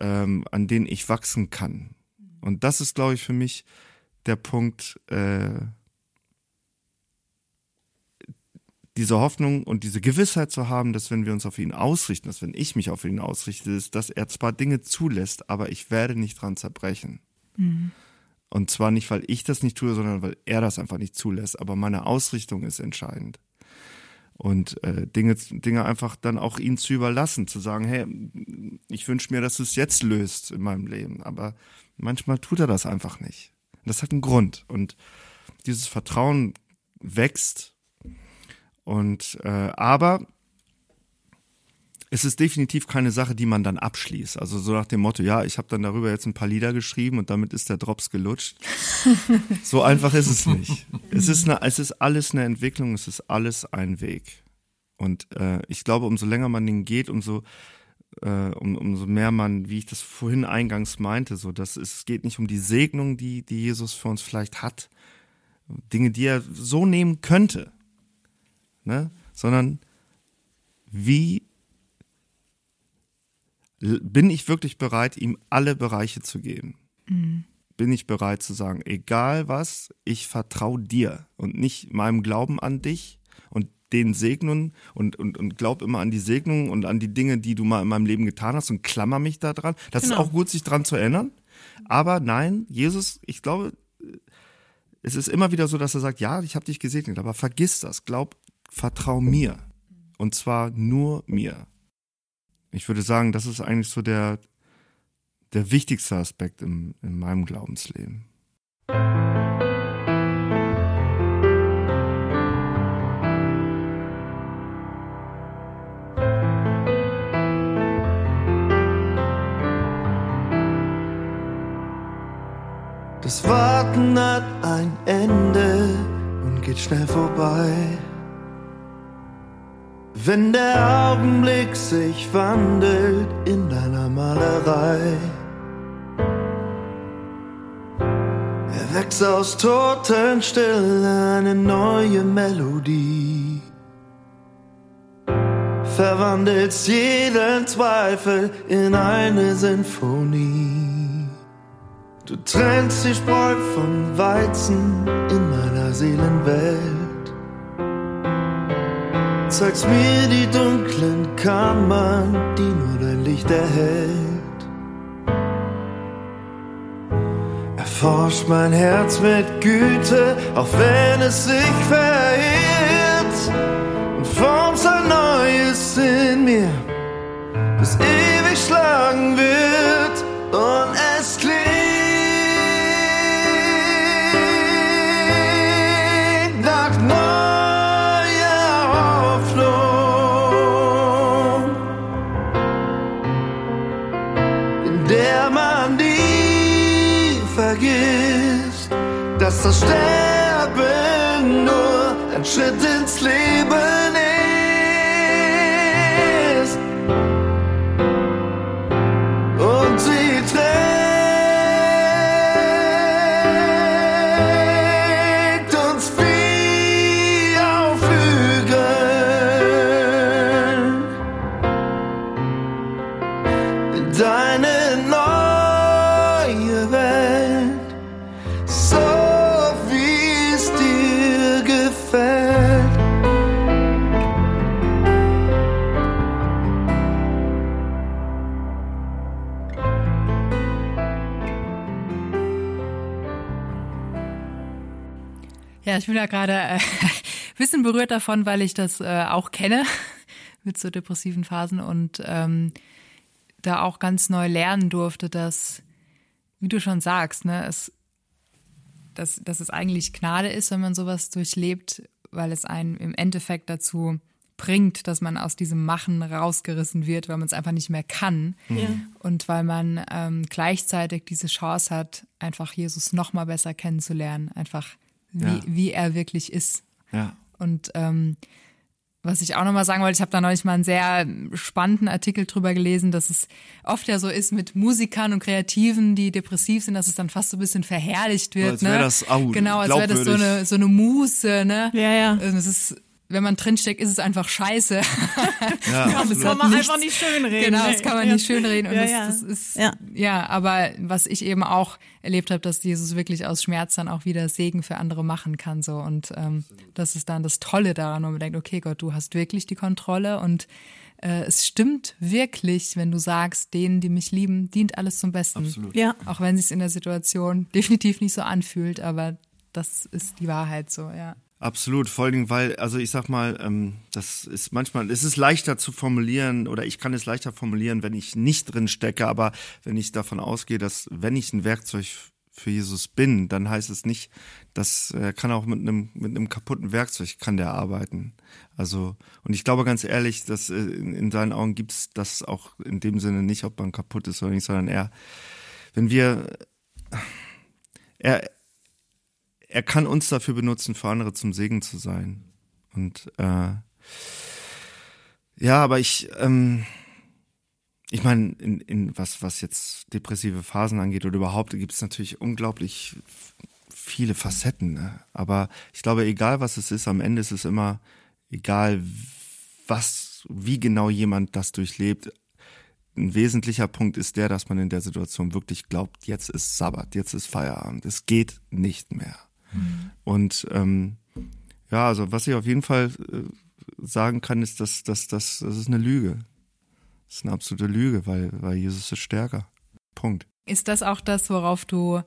ähm, an denen ich wachsen kann. Und das ist, glaube ich, für mich der Punkt, äh, diese Hoffnung und diese Gewissheit zu haben, dass wenn wir uns auf ihn ausrichten, dass wenn ich mich auf ihn ausrichte, ist, dass er zwar Dinge zulässt, aber ich werde nicht dran zerbrechen. Mhm. Und zwar nicht, weil ich das nicht tue, sondern weil er das einfach nicht zulässt. Aber meine Ausrichtung ist entscheidend und äh, Dinge, Dinge einfach dann auch ihnen zu überlassen, zu sagen, hey, ich wünsche mir, dass du es jetzt löst in meinem Leben, aber manchmal tut er das einfach nicht. Das hat einen Grund. Und dieses Vertrauen wächst. Und äh, aber es ist definitiv keine Sache, die man dann abschließt. Also so nach dem Motto, ja, ich habe dann darüber jetzt ein paar Lieder geschrieben und damit ist der Drops gelutscht. so einfach ist es nicht. Es ist, eine, es ist alles eine Entwicklung, es ist alles ein Weg. Und äh, ich glaube, umso länger man den geht, umso, äh, um, umso mehr man, wie ich das vorhin eingangs meinte, so dass es geht nicht um die Segnung, die, die Jesus für uns vielleicht hat, Dinge, die er so nehmen könnte, ne? sondern wie bin ich wirklich bereit, ihm alle Bereiche zu geben? Mhm. Bin ich bereit zu sagen, egal was, ich vertraue dir und nicht meinem Glauben an dich und den Segnungen und, und, und glaub immer an die Segnungen und an die Dinge, die du mal in meinem Leben getan hast und klammer mich da dran. Das genau. ist auch gut, sich dran zu erinnern. Aber nein, Jesus, ich glaube, es ist immer wieder so, dass er sagt, ja, ich habe dich gesegnet, aber vergiss das, glaub, vertrau mir. Und zwar nur mir. Ich würde sagen, das ist eigentlich so der, der wichtigste Aspekt im, in meinem Glaubensleben. Das Warten hat ein Ende und geht schnell vorbei. Wenn der Augenblick sich wandelt in deiner Malerei. Er wächst aus Totenstille eine neue Melodie. Verwandelt jeden Zweifel in eine Sinfonie. Du trennst die Spreu vom Weizen in meiner Seelenwelt. Zeigst mir die dunklen Kammern, die nur dein Licht erhält. Erforscht mein Herz mit Güte, auch wenn es sich verirrt. Und formst ein neues in mir, das ewig schlagen wird. Und es klingt dass das Sterben nur ein Schritt ins Leben bin da gerade äh, ein bisschen berührt davon, weil ich das äh, auch kenne mit so depressiven Phasen und ähm, da auch ganz neu lernen durfte, dass, wie du schon sagst, ne, es, dass, dass es eigentlich Gnade ist, wenn man sowas durchlebt, weil es einen im Endeffekt dazu bringt, dass man aus diesem Machen rausgerissen wird, weil man es einfach nicht mehr kann. Ja. Und weil man ähm, gleichzeitig diese Chance hat, einfach Jesus noch mal besser kennenzulernen, einfach wie, Ja. wie er wirklich ist. Ja. Und ähm, was ich auch nochmal sagen wollte, ich habe da neulich mal einen sehr spannenden Artikel drüber gelesen, dass es oft ja so ist mit Musikern und Kreativen, die depressiv sind, dass es dann fast so ein bisschen verherrlicht wird. Als wär ne? das, au, genau, als wäre das so eine, so eine Muße. Ne? Ja, ja. Also es ist, wenn man drinsteckt, ist es einfach scheiße. Ja, Das kann man nichts. einfach nicht schönreden. Genau, das kann man Ja. nicht schönreden. Und Ja, das, ja. das ist, Ja. ja. aber was ich eben auch erlebt habe, dass Jesus wirklich aus Schmerz dann auch wieder Segen für andere machen kann. So. Und ähm, das ist dann das Tolle daran, wo man denkt, okay Gott, du hast wirklich die Kontrolle und äh, es stimmt wirklich, wenn du sagst, denen, die mich lieben, dient alles zum Besten. Absolut. Ja. Auch wenn es sich in der Situation definitiv nicht so anfühlt, aber das ist die Wahrheit so, ja. Absolut, vor Dingen, weil, also ich sag mal, ähm, das ist manchmal, es ist leichter zu formulieren oder ich kann es leichter formulieren, wenn ich nicht drin stecke, aber wenn ich davon ausgehe, dass wenn ich ein Werkzeug für Jesus bin, dann heißt es nicht, dass er kann auch mit einem mit einem kaputten Werkzeug kann der arbeiten. Also und ich glaube ganz ehrlich, dass äh, in, in seinen Augen gibt's das auch in dem Sinne nicht, ob man kaputt ist oder nicht, sondern er, wenn wir er er kann uns dafür benutzen, für andere zum Segen zu sein. Und äh, ja, aber ich, ähm, ich meine, in, in was, was jetzt depressive Phasen angeht oder überhaupt, gibt es natürlich unglaublich viele Facetten. Ne? Aber ich glaube, egal was es ist, am Ende ist es immer egal, was, wie genau jemand das durchlebt. ein wesentlicher Punkt ist der, dass man in der Situation wirklich glaubt, jetzt ist Sabbat, jetzt ist Feierabend, es geht nicht mehr. Mhm. Und ähm, ja, also was ich auf jeden Fall äh, sagen kann, ist, dass, dass, dass das ist eine Lüge. Das ist eine absolute Lüge, weil, weil Jesus ist stärker. Punkt. Ist das auch das, worauf du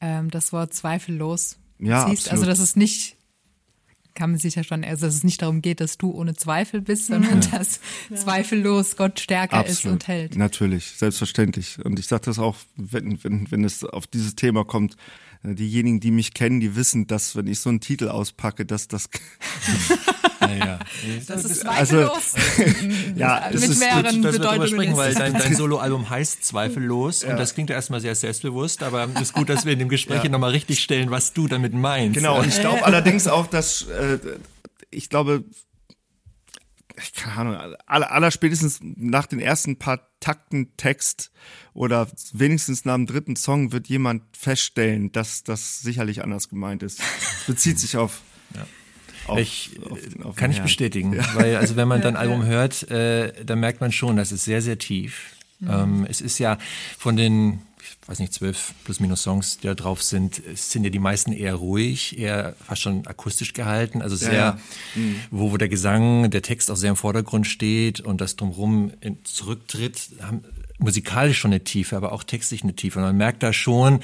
ähm, das Wort zweifellos ja, siehst? absolut. Also, dass es nicht, kann man sich ja schon, also dass es nicht darum geht, dass du ohne Zweifel bist, sondern ja. dass ja. zweifellos Gott stärker absolut. ist und hält. Natürlich, selbstverständlich. Und ich sage das auch, wenn, wenn, wenn es auf dieses Thema kommt, äh, diejenigen, die mich kennen, die wissen, dass wenn ich so einen Titel auspacke, dass das Naja. Das ist zweifellos. Also, ja, das mit ist mehreren gut, dass sprechen, weil dein, dein Soloalbum heißt Zweifellos ja. und das klingt ja erstmal sehr selbstbewusst, aber es ist gut, dass wir in dem Gespräch ja. nochmal richtig stellen, was du damit meinst. Genau, und ich glaube allerdings auch, dass äh, ich glaube, keine Ahnung, aller, aller spätestens nach den ersten paar Takten Text oder wenigstens nach dem dritten Song wird jemand feststellen, dass das sicherlich anders gemeint ist. Bezieht sich auf ja. Auf, ich, auf, auf kann ich Herrn. bestätigen, ja. weil also wenn man dein Album hört, äh, dann merkt man schon, das ist sehr, sehr tief. Mhm. Ähm, es ist ja von den, weiß nicht, zwölf plus minus Songs, die da drauf sind, sind ja die meisten eher ruhig, eher fast schon akustisch gehalten, also sehr, ja, mhm. wo, wo der Gesang, der Text auch sehr im Vordergrund steht und das drumherum zurücktritt, haben, musikalisch schon eine Tiefe, aber auch textlich eine Tiefe. Und man merkt da schon,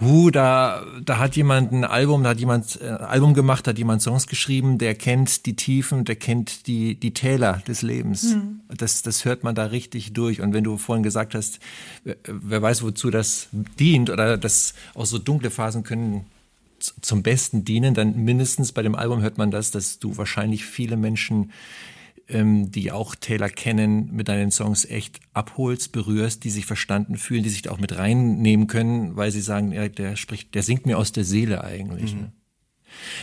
hu, da, da hat jemand ein Album, da hat jemand ein Album gemacht, da hat jemand Songs geschrieben, der kennt die Tiefen, der kennt die, die Täler des Lebens. Mhm. Das, das hört man da richtig durch. Und wenn du vorhin gesagt hast, wer weiß, wozu das dient oder dass auch so dunkle Phasen können zum Besten dienen, dann mindestens bei dem Album hört man das, dass du wahrscheinlich viele Menschen ähm, die auch Taylor kennen, mit deinen Songs echt abholst, berührst, die sich verstanden fühlen, die sich da auch mit reinnehmen können, weil sie sagen, ja, der spricht, der singt mir aus der Seele eigentlich. Mhm. Ne?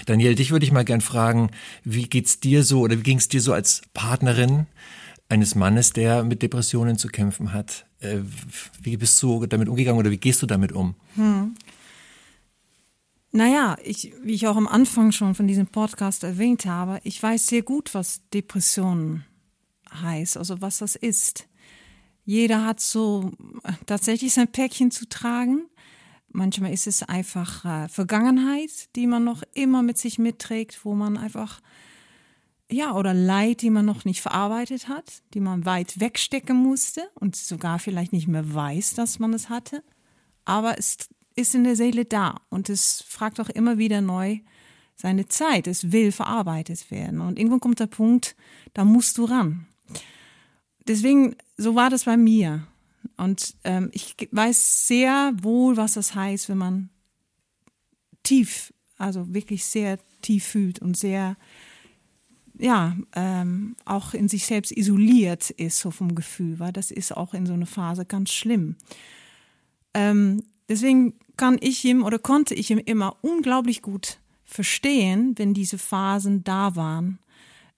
Daniel, dich würde ich mal gern fragen, wie geht's dir so oder wie ging es dir so als Partnerin eines Mannes, der mit Depressionen zu kämpfen hat? Äh, wie bist du damit umgegangen oder wie gehst du damit um? Hm. Naja, ich, wie ich auch am Anfang schon von diesem Podcast erwähnt habe, ich weiß sehr gut, was Depression heißt, also was das ist. Jeder hat so tatsächlich sein Päckchen zu tragen. Manchmal ist es einfach äh, Vergangenheit, die man noch immer mit sich mitträgt, wo man einfach, ja, oder Leid, die man noch nicht verarbeitet hat, die man weit wegstecken musste und sogar vielleicht nicht mehr weiß, dass man es hatte. Aber es ist in der Seele da und es fragt auch immer wieder neu seine Zeit. Es will verarbeitet werden. Und irgendwann kommt der Punkt, da musst du ran. Deswegen, so war das bei mir. Und ähm, ich weiß sehr wohl, was das heißt, wenn man tief, also wirklich sehr tief fühlt und sehr, ja, ähm, auch in sich selbst isoliert ist, so vom Gefühl, weil das ist auch in so einer Phase ganz schlimm. Ähm, deswegen kann ich ihm oder konnte ich ihm immer unglaublich gut verstehen, wenn diese Phasen da waren.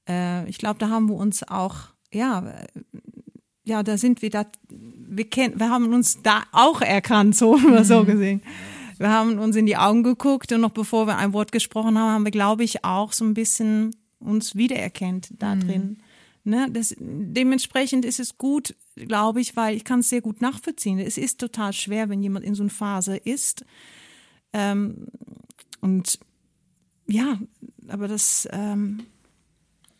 Äh, ich glaube, da haben wir uns auch, ja, ja, da sind wir da, wir kennen, wir haben uns da auch erkannt, so mhm. so gesehen. Wir haben uns in die Augen geguckt und noch bevor wir ein Wort gesprochen haben, haben wir, glaube ich, auch so ein bisschen uns wiedererkennt da mhm. Ne? Das, dementsprechend ist es gut, glaube ich, weil ich kann es sehr gut nachvollziehen. Es ist total schwer, wenn jemand in so einer Phase ist. Ähm, und ja, aber das, ähm,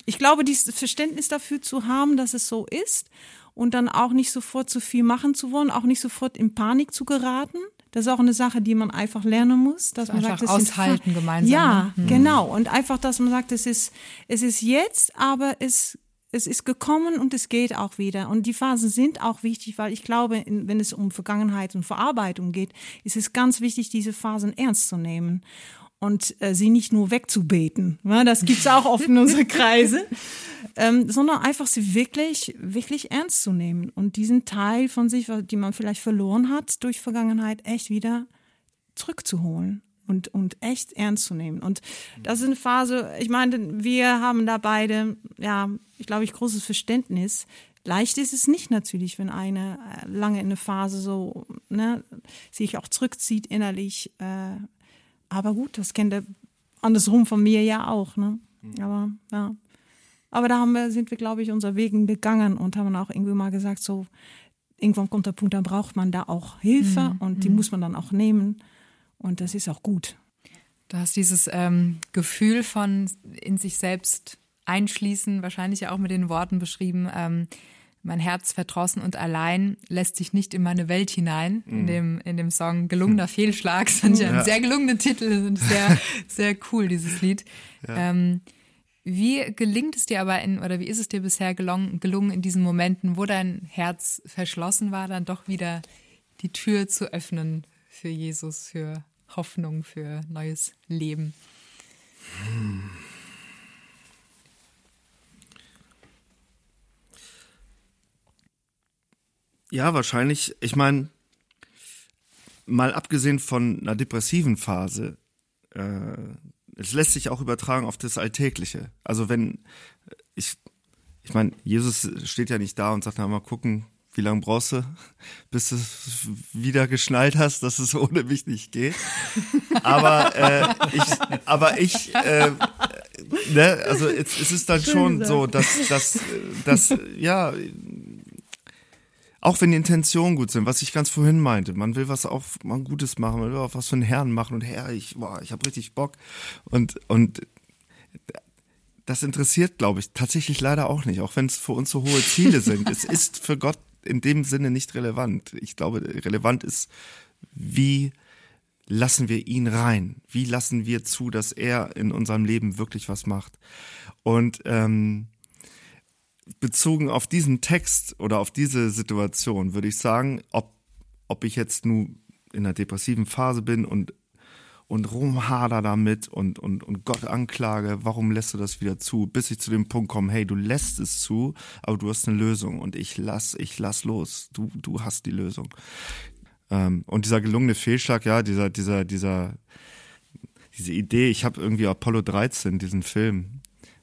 ich glaube, dieses Verständnis dafür zu haben, dass es so ist und dann auch nicht sofort zu viel machen zu wollen, auch nicht sofort in Panik zu geraten. Das ist auch eine Sache, die man einfach lernen muss, dass man einfach sagt, das aushalten gemeinsam. Ja, ne? genau. Und einfach, dass man sagt, es ist, es ist jetzt, aber es es ist gekommen und es geht auch wieder. Und die Phasen sind auch wichtig, weil ich glaube, wenn es um Vergangenheit und Verarbeitung geht, ist es ganz wichtig, diese Phasen ernst zu nehmen und äh, sie nicht nur wegzubeten. Ja, das gibt's auch oft in unseren Kreise, ähm, sondern einfach sie wirklich, wirklich ernst zu nehmen und diesen Teil von sich, die man vielleicht verloren hat durch Vergangenheit, echt wieder zurückzuholen und, und echt ernst zu nehmen. Und das ist eine Phase, ich meine, wir haben da beide, ja, ich glaube, ich großes Verständnis. Leicht ist es nicht natürlich, wenn eine äh, lange in eine Phase so ne, sich auch zurückzieht innerlich. Äh, aber gut, das kennt er andersrum von mir ja auch. Ne? Mhm. Aber ja. Aber da haben wir, sind wir, glaube ich, unser Wegen gegangen und haben auch irgendwie mal gesagt, so, irgendwann kommt der Punkt, da braucht man da auch Hilfe und die muss man dann auch nehmen. Und das ist auch gut. Du hast dieses ähm, Gefühl von in sich selbst einschließen, wahrscheinlich ja auch mit den Worten beschrieben, ähm, mein Herz verdrossen und allein lässt sich nicht in meine Welt hinein. In, dem, in dem Song Gelungener Fehlschlag. Das fand ich einen sehr gelungenen Titel und sehr, sehr cool, dieses Lied. Ähm, wie gelingt es dir aber in, oder wie ist es dir bisher gelungen, gelungen, in diesen Momenten, wo dein Herz verschlossen war, dann doch wieder die Tür zu öffnen für Jesus, für Hoffnung, für neues Leben? Ja, wahrscheinlich. Ich meine, mal abgesehen von einer depressiven Phase, äh, es lässt sich auch übertragen auf das Alltägliche. Also wenn ich, ich meine, Jesus steht ja nicht da und sagt, na mal gucken, wie lange brauchst du, bis du wieder geschnallt hast, dass es ohne mich nicht geht. Aber äh, ich, aber ich, äh, ne, also es, es ist dann schon so, dass, dass, dass, ja, auch wenn die Intentionen gut sind, was ich ganz vorhin meinte, man will was auch mal Gutes machen, man will auch was für den Herrn machen und Herr, ich, boah, ich habe richtig Bock und und das interessiert, glaube ich, tatsächlich leider auch nicht, auch wenn es für uns so hohe Ziele sind. es ist für Gott in dem Sinne nicht relevant. Ich glaube, relevant ist, wie lassen wir ihn rein? Wie lassen wir zu, dass er in unserem Leben wirklich was macht? Und ähm, bezogen auf diesen Text oder auf diese Situation würde ich sagen, ob, ob ich jetzt nun in einer depressiven Phase bin und, und rumhader damit und, und, und Gott anklage, warum lässt du das wieder zu, bis ich zu dem Punkt komme, hey, du lässt es zu, aber du hast eine Lösung und ich lass, ich lass los, du, du hast die Lösung. Ähm, und dieser gelungene Fehlschlag, ja, dieser, dieser, dieser, diese Idee, ich habe irgendwie Apollo 13, diesen Film,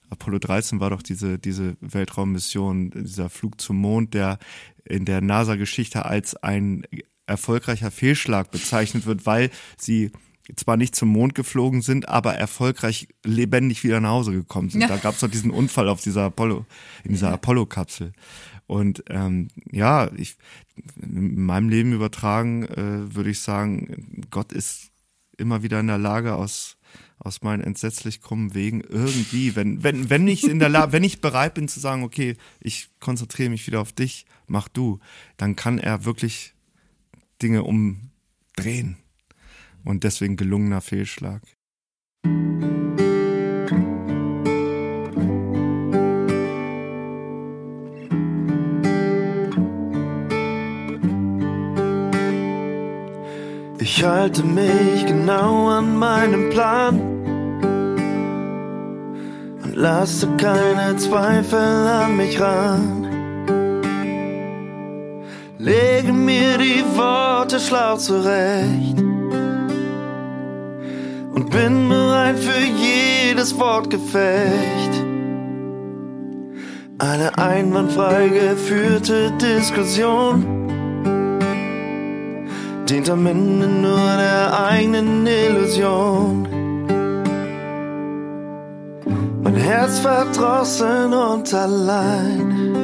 Apollo 13 war doch diese, diese Weltraummission, dieser Flug zum Mond, der in der NASA-Geschichte als ein erfolgreicher Fehlschlag bezeichnet wird, weil sie zwar nicht zum Mond geflogen sind, aber erfolgreich lebendig wieder nach Hause gekommen sind. Ja. Da gab es doch diesen Unfall auf dieser Apollo, in dieser ja. Apollo-Kapsel. Und ähm, ja, ich in meinem Leben übertragen, äh, würde ich sagen, Gott ist immer wieder in der Lage, aus aus meinen entsetzlich krummen Wegen irgendwie, wenn, wenn, wenn ich in der La wenn ich bereit bin zu sagen, okay, ich konzentriere mich wieder auf dich, mach du, dann kann er wirklich Dinge umdrehen. Und deswegen gelungener Fehlschlag. Ich halte mich genau an meinem Plan und lasse keine Zweifel an mich ran. Lege mir die Worte schlau zurecht und bin bereit für jedes Wortgefecht. Eine einwandfrei geführte Diskussion dient am Ende nur der eigenen Illusion. Mein Herz verdrossen und allein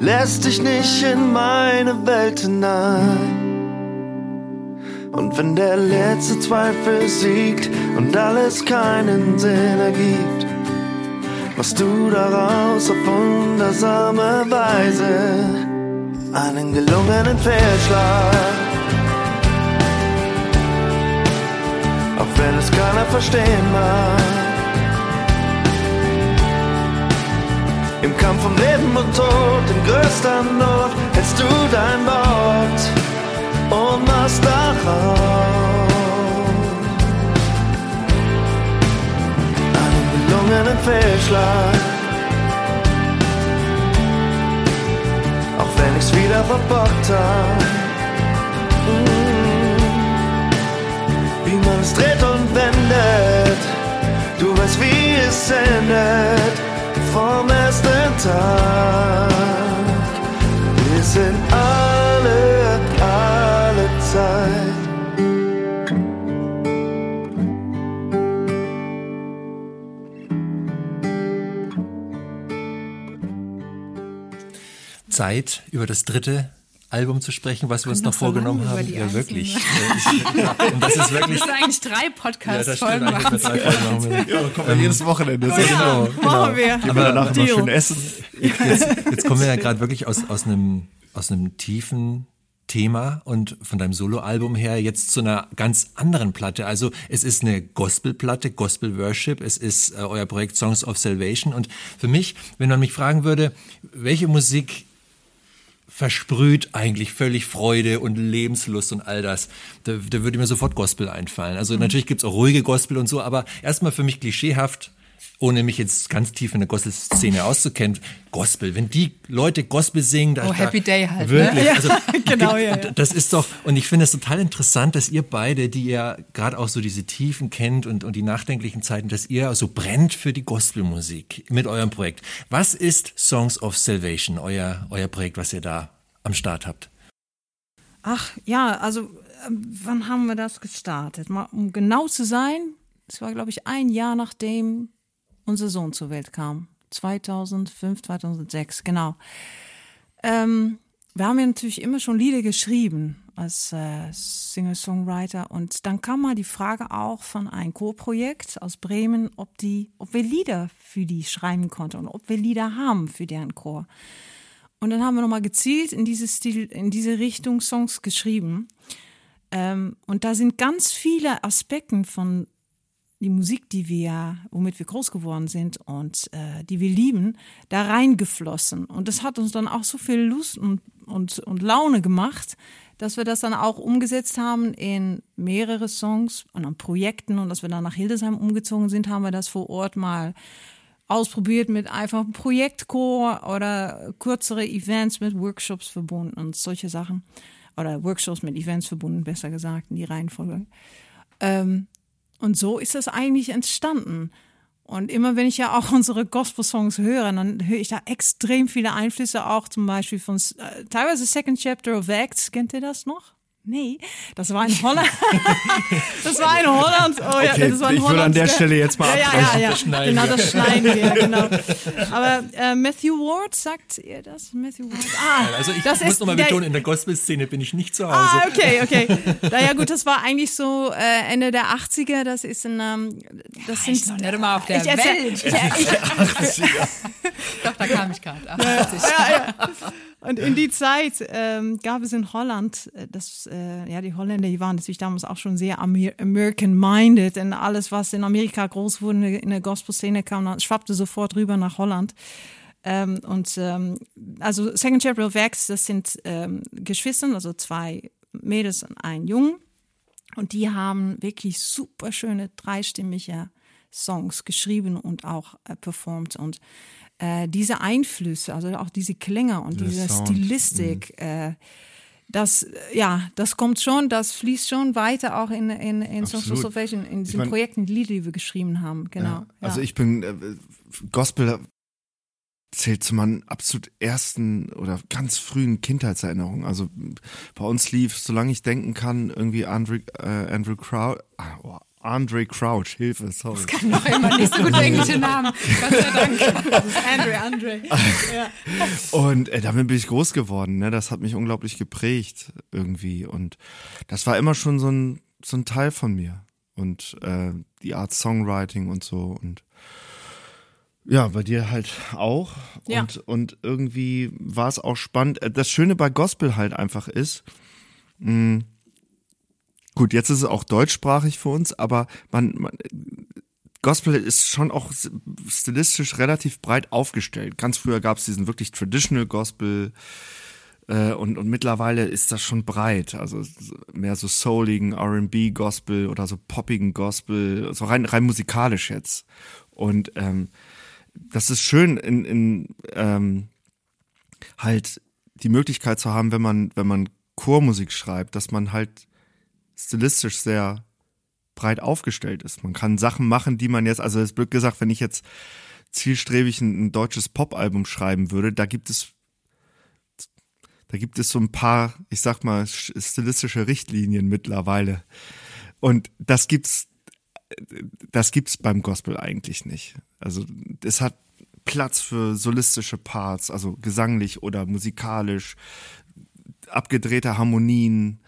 lässt dich nicht in meine Welt hinein. Und wenn der letzte Zweifel siegt und alles keinen Sinn ergibt, machst du daraus auf wundersame Weise einen gelungenen Fehlschlag. Auch wenn es keiner verstehen mag. Im Kampf um Leben und Tod, in größter Not, hältst du dein Wort und machst daraus einen gelungenen Fehlschlag. wenn ich's wieder verbockt hab. Mm. Wie man es dreht und wendet, du weißt, wie es endet, vom ersten Tag bis in alle, alle Zeit. Zeit, über das dritte Album zu sprechen, was wir uns noch, vorgenommen haben. Ja, wirklich. einzelnen- Ja, ich- Und das ist wirklich. Das sind eigentlich drei Ja, das Podcast-Folgen. machen mit drei Folgen. Ja, kommen wir jedes Wochenende. Ja, machen wir. Gehen wir danach immer Deal. schön essen. Jetzt, jetzt kommen wir ja gerade wirklich aus, aus, einem, aus einem tiefen Thema und von deinem Soloalbum her jetzt zu einer ganz anderen Platte. Also es ist eine Gospelplatte, Gospel Worship, es ist äh, euer Projekt Songs of Salvation und für mich, wenn man mich fragen würde, welche Musik versprüht eigentlich völlig Freude und Lebenslust und all das. Da, da würde mir sofort Gospel einfallen. Also natürlich gibt's auch ruhige Gospel und so, aber erstmal für mich klischeehaft, ohne mich jetzt ganz tief in der Gospel-Szene auszukennen, Gospel, wenn die Leute Gospel singen, da Oh, da, Happy Day halt, ne? Wirklich, Ja, also, genau, ja, ja. Das ist doch, und ich finde es total interessant, dass ihr beide, die ja gerade auch so diese Tiefen kennt und, und die nachdenklichen Zeiten, dass ihr so brennt für die Gospelmusik mit eurem Projekt. Was ist Songs of Salvation, euer, euer Projekt, was ihr da am Start habt? Ach ja, also ähm, wann haben wir das gestartet? Mal, um genau zu sein, es war glaube ich ein Jahr nachdem unser Sohn zur Welt kam. 2005, 2006, genau. Ähm, wir haben ja natürlich immer schon Lieder geschrieben als äh, Singer-Songwriter und dann kam mal die Frage auch von einem Chorprojekt aus Bremen, ob die, ob wir Lieder für die schreiben konnten und ob wir Lieder haben für deren Chor. Und dann haben wir nochmal gezielt in diese Stil, in diese Richtung Songs geschrieben. Ähm, und da sind ganz viele Aspekte von die Musik, die wir, womit wir groß geworden sind und äh, die wir lieben, da reingeflossen. Und das hat uns dann auch so viel Lust und, und, und Laune gemacht, dass wir das dann auch umgesetzt haben in mehrere Songs und an Projekten. Und als wir dann nach Hildesheim umgezogen sind, haben wir das vor Ort mal ausprobiert mit einfach Projektchor oder kürzere Events mit Workshops verbunden und solche Sachen. Oder Workshops mit Events verbunden, besser gesagt, in die Reihenfolge. Ähm, und so ist das eigentlich entstanden. Und immer wenn ich ja auch unsere Gospel-Songs höre, dann höre ich da extrem viele Einflüsse, auch zum Beispiel von äh, teilweise Second Chapter of Acts. Kennt ihr das noch? Nee, das war in Holland. das war in Holland. Oh, ja, Okay, das war in ich würde Holland. an der Stelle jetzt mal ja, ja, ja, ja. Das schneiden Genau, das schneiden wir, genau. Aber äh, Matthew Ward, sagt ihr das? Matthew Ward? Ah, Also ich das muss ist nochmal betonen, in der Gospel-Szene bin ich nicht zu Hause. Ah, okay, okay. Naja, gut, das war eigentlich so äh, Ende der 80er. Das ist ein. Ähm, das Ich noch nicht immer auf der ich erzähl- Welt. Ich, ich, Doch, da kam ich gerade. 88. und in die Zeit ähm, gab es in Holland, äh, das, äh, ja, die Holländer, die waren natürlich damals auch schon sehr Amer American-minded und alles, was in Amerika groß wurde, in der- Gospel-Szene kam, dann schwappte sofort rüber nach Holland. Ähm, und ähm, also Second of Acts, das sind ähm, Geschwister, also zwei Mädels und ein Jungen. Und die haben wirklich super schöne dreistimmige Songs geschrieben und auch äh, performt. Und äh, diese Einflüsse, also auch diese Klänge und Der diese Sound, Stilistik, äh, das, ja, das kommt schon, das fließt schon weiter auch in, in, in Absolut. Salvation, in diesen mein- Projekten, die Lieder, die wir geschrieben haben. Genau. Ja, also ich bin äh, Gospel zählt zu meinen absolut ersten oder ganz frühen Kindheitserinnerungen. Also bei uns lief, solange ich denken kann, irgendwie Andre, äh, Andrew Crouch, ah, oh, Andre Crouch, Hilfe, sorry. Noch immer nicht so gute englische Namen. Gott sei Dank. Das ist Andre, Andre. ja. Und äh, damit bin ich groß geworden. Ne? Das hat mich unglaublich geprägt irgendwie. Und das war immer schon so ein, so ein Teil von mir. Und äh, die Art Songwriting und so. Und ja, bei dir halt auch. Ja. Und, und irgendwie war es auch spannend. Äh, Das Schöne bei Gospel halt einfach ist, mh, gut, jetzt ist es auch deutschsprachig für uns, aber man, man Gospel ist schon auch stilistisch relativ breit aufgestellt. Ganz früher gab es diesen wirklich Traditional Gospel äh, und, und mittlerweile ist das schon breit. Also mehr so souligen R&B Gospel oder so poppigen Gospel, so rein, rein musikalisch jetzt. Und ähm, das ist schön in, in ähm, halt die Möglichkeit zu haben, wenn man, wenn man Chormusik schreibt, dass man halt stilistisch sehr breit aufgestellt ist. Man kann Sachen machen, die man jetzt, also es blöd gesagt, wenn ich jetzt zielstrebig ein, ein deutsches Popalbum schreiben würde, da gibt es da gibt es so ein paar, ich sag mal, sch- stilistische Richtlinien mittlerweile. Und das gibt's das gibt's beim Gospel eigentlich nicht. Also es hat Platz für solistische Parts, also gesanglich oder musikalisch, abgedrehte Harmonien,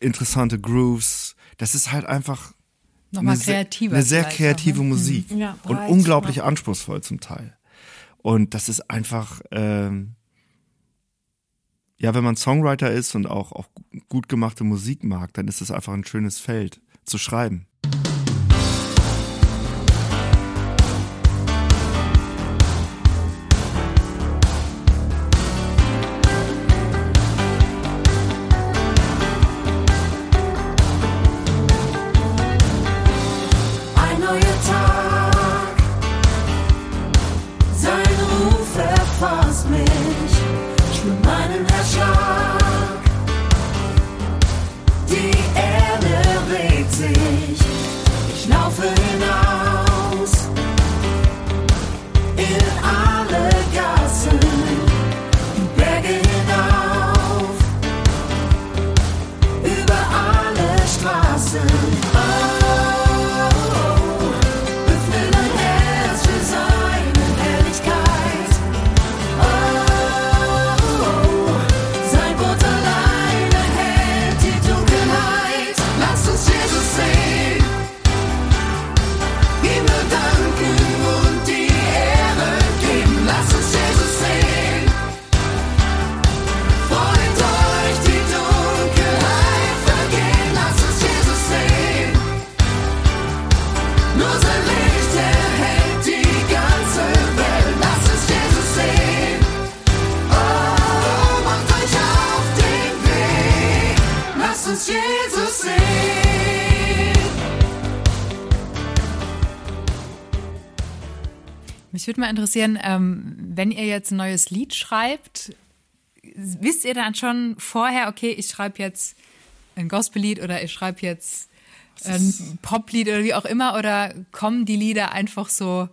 interessante Grooves. Das ist halt einfach Nochmal eine, kreativer. eine sehr vielleicht kreative auch, ne? Musik Ja, und breit, unglaublich ja. anspruchsvoll zum Teil. Und das ist einfach, ähm, ja, wenn man Songwriter ist und auch, auch gut gemachte Musik mag, dann ist es einfach ein schönes Feld zu schreiben. Mal interessieren, ähm, wenn ihr jetzt ein neues Lied schreibt, wisst ihr dann schon vorher, okay, ich schreibe jetzt ein Gospellied oder ich schreibe jetzt ein Poplied oder wie auch immer, oder kommen die Lieder einfach so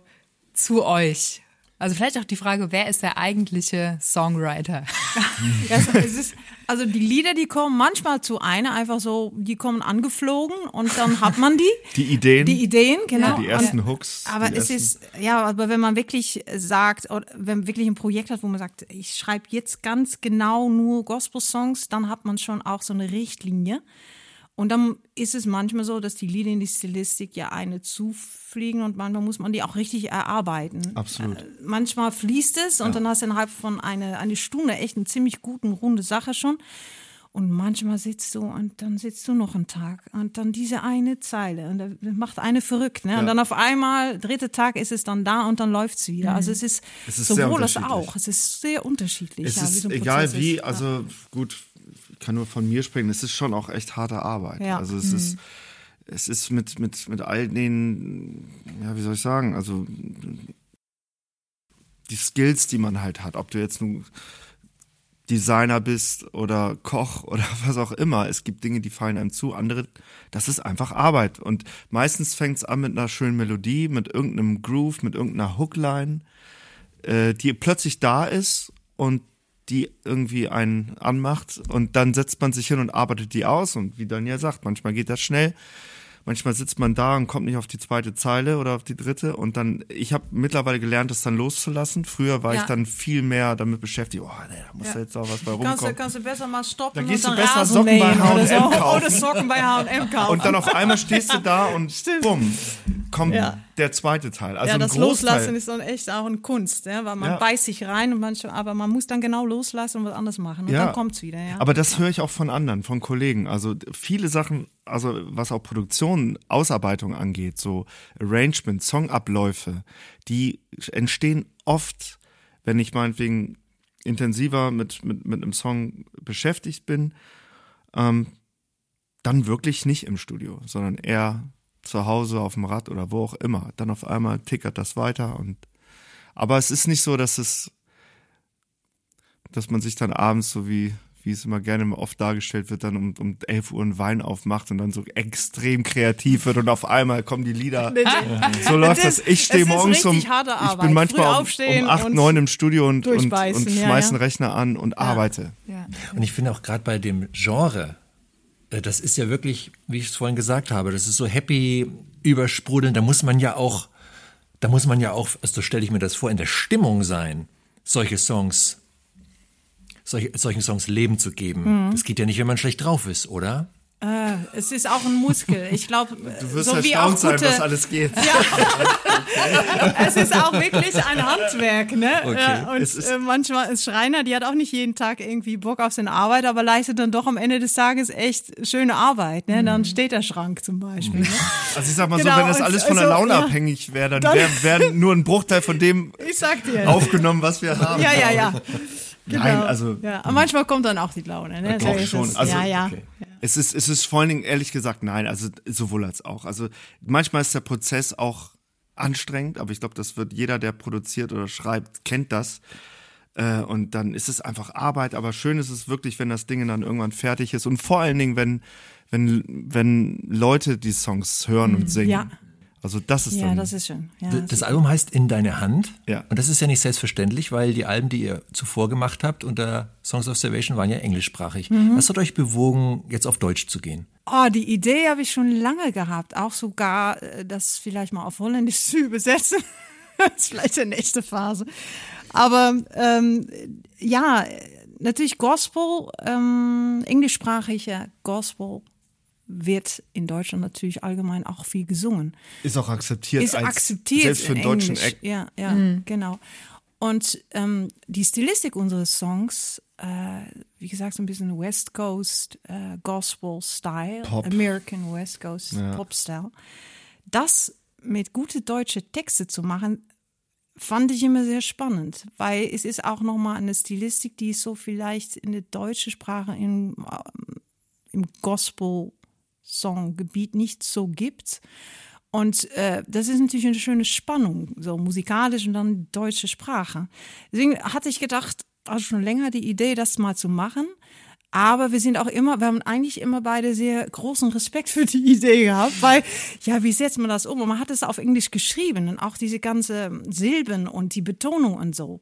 zu euch? Also vielleicht auch die Frage, wer ist der eigentliche Songwriter? Ja, es- es ist, also die Lieder, die kommen manchmal zu einer einfach so, die kommen angeflogen und dann hat man die. Die Ideen, Die Ideen, genau. die ersten Hooks. Aber es ersten, ist, ja, aber wenn man wirklich sagt, oder wenn man wirklich ein Projekt hat, wo man sagt, ich schreibe jetzt ganz genau nur Gospel-Songs, dann hat man schon auch so eine Richtlinie. Und dann ist es manchmal so, dass die Lieder in die Stilistik ja eine zufliegen und manchmal muss man die auch richtig erarbeiten. Absolut. Äh, manchmal fließt es und dann hast du innerhalb von eine, eine Stunde echt eine ziemlich guten, runde Sache schon. Und manchmal sitzt du und dann sitzt du noch einen Tag und dann diese eine Zeile und das macht eine verrückt. Ne? Und dann auf einmal, dritte Tag ist es dann da und dann läuft es wieder. Also es ist, Es ist sowohl als unterschiedlich. auch. Es ist sehr unterschiedlich. es ja, wie ist so ein egal Prozess wie, ist. also gut, kann nur von mir sprechen, es ist schon auch echt harte Arbeit. Ja. Also es ist, es ist mit, mit, mit all den, ja, wie soll ich sagen, also die Skills, die man halt hat, ob du jetzt nun Designer bist oder Koch oder was auch immer. Es gibt Dinge, die fallen einem zu, andere, das ist einfach Arbeit. Und meistens fängt es an mit einer schönen Melodie, mit irgendeinem Groove, mit irgendeiner Hookline, äh, die plötzlich da ist und die irgendwie einen anmacht und dann setzt man sich hin und arbeitet die aus und wie Daniel sagt, manchmal geht das schnell, manchmal sitzt man da und kommt nicht auf die zweite Zeile oder auf die dritte und dann, ich habe mittlerweile gelernt, das dann loszulassen. Früher war Ja. ich dann viel mehr damit beschäftigt, oh, nee, da muss Ja. jetzt auch was bei Kannst du, rumkommen. kannst du besser mal stoppen Dann und gehst du dann besser Rasen Socken bei H&M kaufen. Oder Socken bei H&M kaufen. Und dann auf einmal stehst du da und bumm, kommt Ja. Der zweite Teil. Also ja, das. Loslassen ist dann echt auch eine Kunst, ja, weil man Ja. beißt sich rein, und manche, aber man muss dann genau loslassen und was anderes machen. Und Ja. dann kommt's wieder. Ja. Aber das höre ich auch von anderen, von Kollegen. Also viele Sachen, also was auch Produktion, Ausarbeitung angeht, so Arrangement, Songabläufe, die entstehen oft, wenn ich meinetwegen intensiver mit, mit, mit einem Song beschäftigt bin, ähm, dann wirklich nicht im Studio, sondern eher zu Hause auf dem Rad oder wo auch immer. Dann auf einmal tickert das weiter und aber es ist nicht so, dass es dass man sich dann abends so wie wie es immer gerne mal oft dargestellt wird, dann um, um 11 Uhr einen Wein aufmacht und dann so extrem kreativ wird und auf einmal kommen die Lieder. So läuft das. Ich stehe morgens um, ich bin manchmal um, um 8, und 9 im Studio und, und, und durchbeißen, ja, schmeißen ja. Rechner an und arbeite. Ja. Und ich finde auch gerade bei dem Genre, das ist ja wirklich, wie ich es vorhin gesagt habe, das ist so happy, übersprudelnd. Da muss man ja auch da muss man ja auch, also so stelle ich mir das vor, in der Stimmung sein, solche Songs, solche, solchen Songs Leben zu geben. Das geht ja nicht, wenn man schlecht drauf ist, oder? Äh, es ist auch ein Muskel. Ich glaube, Du wirst so wie auch erstaunt sein, was alles geht. es ist auch wirklich ein Handwerk, ne? Okay. Äh, Und Es ist- äh, manchmal ist Schreiner, die hat auch nicht jeden Tag irgendwie Bock auf seine Arbeit, aber leistet dann doch am Ende des Tages echt schöne Arbeit, ne? Mhm. Dann steht der Schrank zum Beispiel. Ne? Also ich sag mal Genau, so, wenn das alles von der also, Laune ja. abhängig wäre, dann, Dann- wäre wär nur ein Bruchteil von dem Ich sag dir. aufgenommen, was wir haben. Ja, ja, ja. Genau. Nein, also Ja, aber manchmal kommt dann auch die Laune, ne? Doch So ist schon. es. Also, ja, ja. okay. es ist, es ist vor allen Dingen ehrlich gesagt nein, also sowohl als auch. Also manchmal ist der Prozess auch anstrengend, aber ich glaube, das wird jeder, der produziert oder schreibt, kennt das. Äh, und dann ist es einfach Arbeit, aber schön ist es wirklich, wenn das Ding dann irgendwann fertig ist und vor allen Dingen, wenn, wenn, wenn Leute die Songs hören und singen. Mhm. Ja. Also das ist Ja, dann. das ist schön. Ja, D- Das Album heißt In deine Hand. Ja. Und das ist ja nicht selbstverständlich, weil die Alben, die ihr zuvor gemacht habt unter Songs of Salvation, waren ja englischsprachig. Mhm. Was hat euch bewogen, jetzt auf Deutsch zu gehen? Oh, die Idee habe ich schon lange gehabt. Auch sogar, äh, das vielleicht mal auf Holländisch zu übersetzen. das ist vielleicht die nächste Phase. Aber ähm, ja, natürlich Gospel, ähm, englischsprachige Gospel wird in Deutschland natürlich allgemein auch viel gesungen. ist auch akzeptiert. Ist als, akzeptiert Selbst für in einen deutschen Englisch. Act. Ja, ja, genau. Und ähm, die Stilistik unseres Songs, äh, wie gesagt, so ein bisschen West Coast äh, Gospel Style, Pop. American West Coast Pop Style. Das mit gute deutsche Texte zu machen, fand ich immer sehr spannend, weil es ist auch nochmal eine Stilistik, die es so vielleicht in der deutschen Sprache im, ähm, im Gospel-Song-Gebiet nicht so gibt. Und äh, das ist natürlich eine schöne Spannung, so musikalisch und dann deutsche Sprache. Deswegen hatte ich gedacht, also schon länger die Idee, das mal zu machen. Aber wir sind auch immer, wir haben eigentlich immer beide sehr großen Respekt für die Idee gehabt, weil, ja, wie setzt man das um? Und man hat es auf Englisch geschrieben und auch diese ganze Silben und die Betonung und so.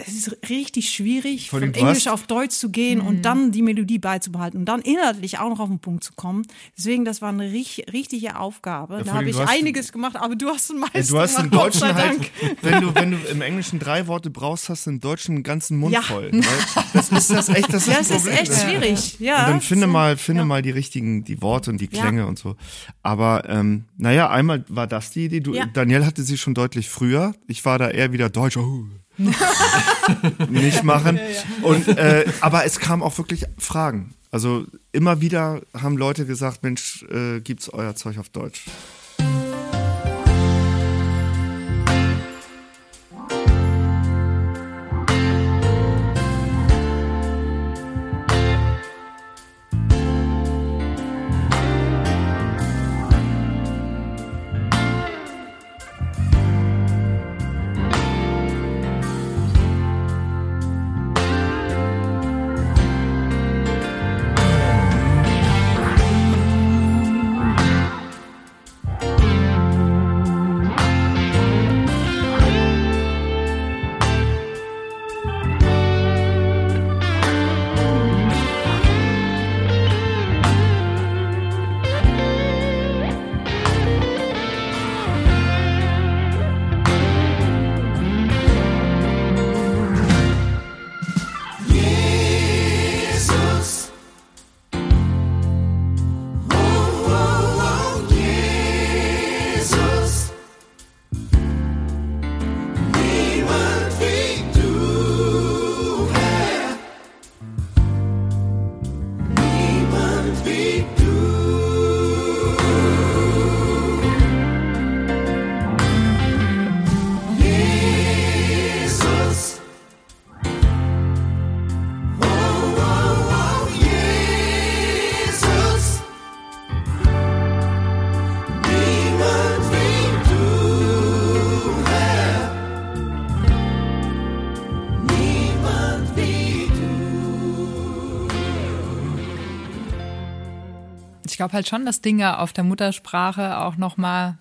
Es ist richtig schwierig, von Englisch hast- auf Deutsch zu gehen und dann die Melodie beizubehalten und dann inhaltlich auch noch auf den Punkt zu kommen. Deswegen, das war eine rich, richtige Aufgabe. da vor habe ich einiges gemacht, aber du hast den meisten Ja, du hast im gemacht, sei Deutschen halt, wenn du, wenn du im Englischen drei Worte brauchst, hast du im Deutschen einen ganzen Mund Ja. voll. Weil Das ist das echt, das ist Ja, ein es ist Problem. echt schwierig. Ja, Und dann finde so. mal, finde Ja. mal die richtigen, die Worte und die Ja. Klänge und so. Aber ähm, naja, einmal war das die Idee. Du, Ja. Daniel hatte sie schon deutlich früher. Ich war da eher wieder Deutsch. Oh. nicht machen. Und äh, aber es kamen auch wirklich Fragen. Also immer wieder haben Leute gesagt, Mensch, äh, gibt's euer Zeug auf Deutsch? Glaube halt schon, dass Dinge auf der Muttersprache auch nochmal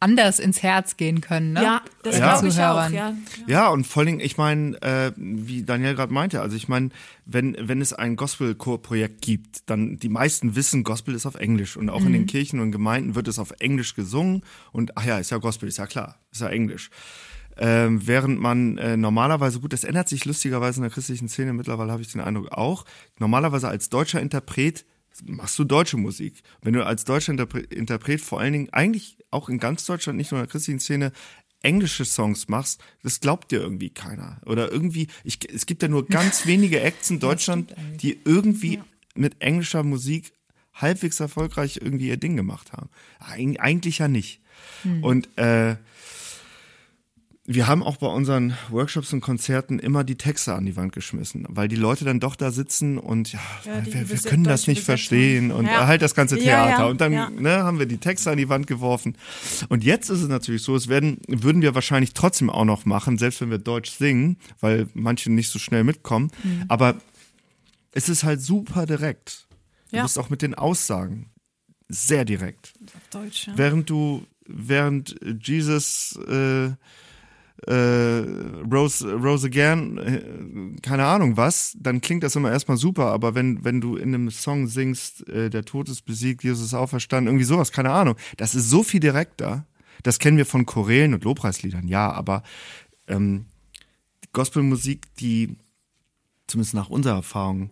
anders ins Herz gehen können, ne? Ja, das Den glaube ich auch. Ja. Ja, und vor allem, ich meine, äh, wie Daniel gerade meinte, also ich meine, wenn, wenn es ein Gospelchor-Projekt gibt, dann die meisten wissen, Gospel ist auf Englisch und auch in den Kirchen und Gemeinden wird es auf Englisch gesungen und ach ja, ist ja Gospel, ist ja klar, ist ja Englisch. Ähm, während man äh, normalerweise, gut, das ändert sich lustigerweise in der christlichen Szene mittlerweile, habe ich den Eindruck auch, normalerweise als deutscher Interpret machst du deutsche Musik. Wenn du als deutscher Interpre Interpret vor allen Dingen eigentlich auch in ganz Deutschland, nicht nur in der christlichen Szene, englische Songs machst, das glaubt dir irgendwie keiner. Oder irgendwie, ich, es gibt ja nur ganz wenige Acts in Deutschland, die irgendwie mit englischer Musik halbwegs erfolgreich irgendwie ihr Ding gemacht haben. Eig eigentlich ja nicht. Und äh, wir haben auch bei unseren Workshops und Konzerten immer die Texte an die Wand geschmissen, weil die Leute dann doch da sitzen und ja, Ja, wir, wir können das nicht verstehen und Ja. halt das ganze Theater. ja, und dann ne, haben wir die Texte an die Wand geworfen. Und jetzt ist es natürlich so, es werden, würden wir wahrscheinlich trotzdem auch noch machen, selbst wenn wir Deutsch singen, weil manche nicht so schnell mitkommen. Mhm. Aber es ist halt super direkt. Du bist auch mit den Aussagen sehr direkt. Auf Deutsch, ja. Während du, während Jesus äh, äh, Rose, Rose Again, äh, keine Ahnung was, dann klingt das immer erstmal super, aber wenn, wenn du in einem Song singst, äh, der Tod ist besiegt, Jesus ist auferstanden, irgendwie sowas, keine Ahnung, das ist so viel direkter. Das kennen wir von Chorälen und Lobpreisliedern, ja, aber ähm, Gospelmusik, die zumindest nach unserer Erfahrung,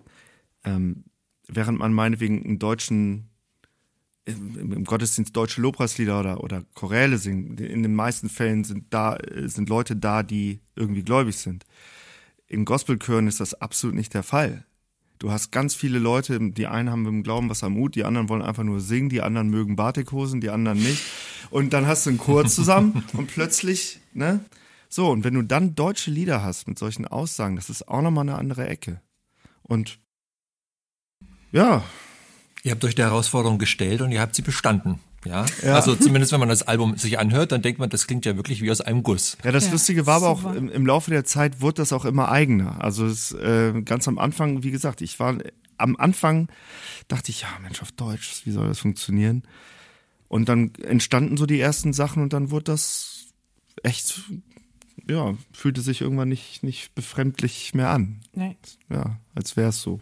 ähm, während man meinetwegen einen deutschen im, im Gottesdienst deutsche Lobpreislieder oder, oder Choräle singen. In den meisten Fällen sind da, äh, sind Leute da, die irgendwie gläubig sind. In Gospelchören ist das absolut nicht der Fall. Du hast ganz viele Leute, die einen haben mit dem Glauben was am Mut, die anderen wollen einfach nur singen, die anderen mögen Batikhosen, die anderen nicht. Und dann hast du einen Chor zusammen und plötzlich, ne? So, und wenn du dann deutsche Lieder hast mit solchen Aussagen, das ist auch nochmal eine andere Ecke. Und ja, Ihr habt euch der Herausforderung gestellt und ihr habt sie bestanden. Ja? Ja. Also zumindest wenn man das Album sich anhört, dann denkt man, das klingt ja wirklich wie aus einem Guss. Ja, das Ja, Lustige war aber auch, im, im Laufe der Zeit wurde das auch immer eigener. Also es, äh, ganz am Anfang, wie gesagt, ich war am Anfang, dachte ich, ja Mensch, auf Deutsch, wie soll das funktionieren? Und dann entstanden so die ersten Sachen und dann wurde das echt, ja, fühlte sich irgendwann nicht, nicht befremdlich mehr an. Nee. Ja, als wäre es so.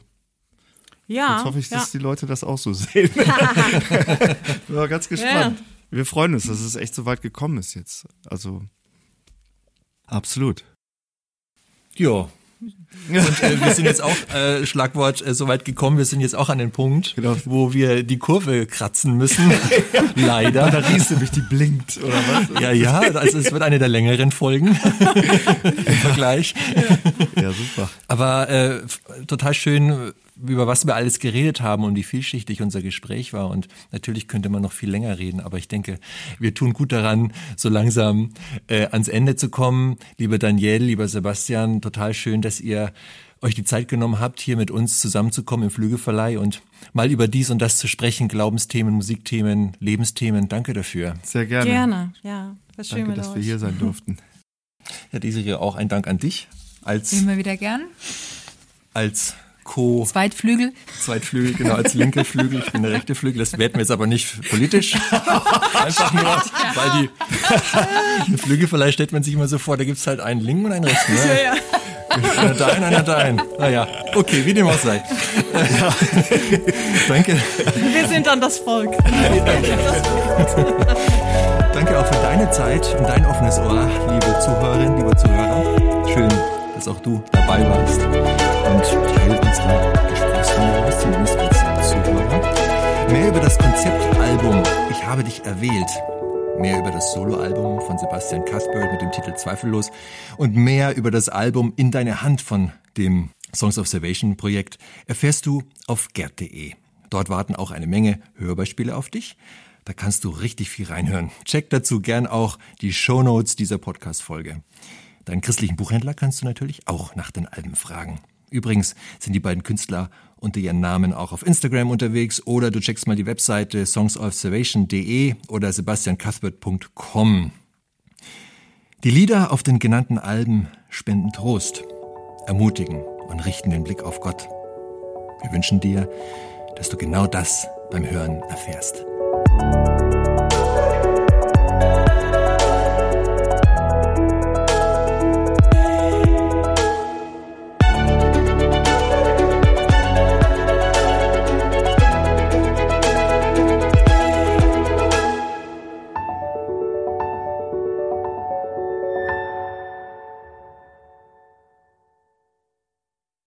Ja, Jetzt hoffe ich, ja. dass die Leute das auch so sehen. Bin mal ganz gespannt. Wir freuen uns, dass es echt so weit gekommen ist jetzt. Also, absolut. Ja. Und äh, wir sind jetzt auch, äh, Schlagwort, äh, so weit gekommen, wir sind jetzt auch an den Punkt, Genau. wo wir die Kurve kratzen müssen. Leider. Batterie nämlich die blinkt, oder was? Ja, ja, also es wird eine der längeren Folgen im Vergleich. Ja, super. Aber äh, total schön, über was wir alles geredet haben und wie vielschichtig unser Gespräch war. Und natürlich könnte man noch viel länger reden, aber ich denke, wir tun gut daran, so langsam äh, ans Ende zu kommen. Lieber Daniel, lieber Sebastian, total schön, dass ihr euch die Zeit genommen habt, hier mit uns zusammenzukommen im Flügelverleih und mal über dies und das zu sprechen, Glaubensthemen, Musikthemen, Lebensthemen. Danke dafür. Sehr gerne. Gerne, ja. Was schön Danke, dass euch. wir hier sein durften. Ja, diese hier auch ein Dank an dich als, Immer wieder gern. als Co- Zweitflügel. Zweitflügel, genau, als linker Flügel. Ich bin der rechte Flügel. Das werden wir jetzt aber nicht politisch. Einfach nur, weil die Flügel vielleicht stellt man sich immer so vor, da gibt's halt einen linken und einen rechten. Ne? Einer da ein, einer da ein. Naja, okay, wie dem auch sei. Danke, Wir sind dann das Volk. danke auch für deine Zeit und dein offenes Ohr, liebe Zuhörerinnen, liebe Zuhörer. Schön, dass auch du dabei warst und Teil unserer Gesprächsrunde warst, zumindest als Zuhörer. Mehr über das Konzeptalbum Ich habe dich erwählt. Mehr über das Soloalbum von Sebastian Cuthbert mit dem Titel Zweifellos und mehr über das Album In deine Hand von dem Songs of Salvation Projekt erfährst du auf gerd.de. Dort warten auch eine Menge Hörbeispiele auf dich. Da kannst du richtig viel reinhören. Check dazu gern auch die Shownotes dieser Podcast-Folge. Deinen christlichen Buchhändler kannst du natürlich auch nach den Alben fragen. Übrigens sind die beiden Künstler unter ihren Namen auch auf Instagram unterwegs oder du checkst mal die Webseite songsofsalvation.de oder sebastiancuthbert.com. Die Lieder auf den genannten Alben spenden Trost, ermutigen und richten den Blick auf Gott. Wir wünschen dir, dass du genau das beim Hören erfährst. Thank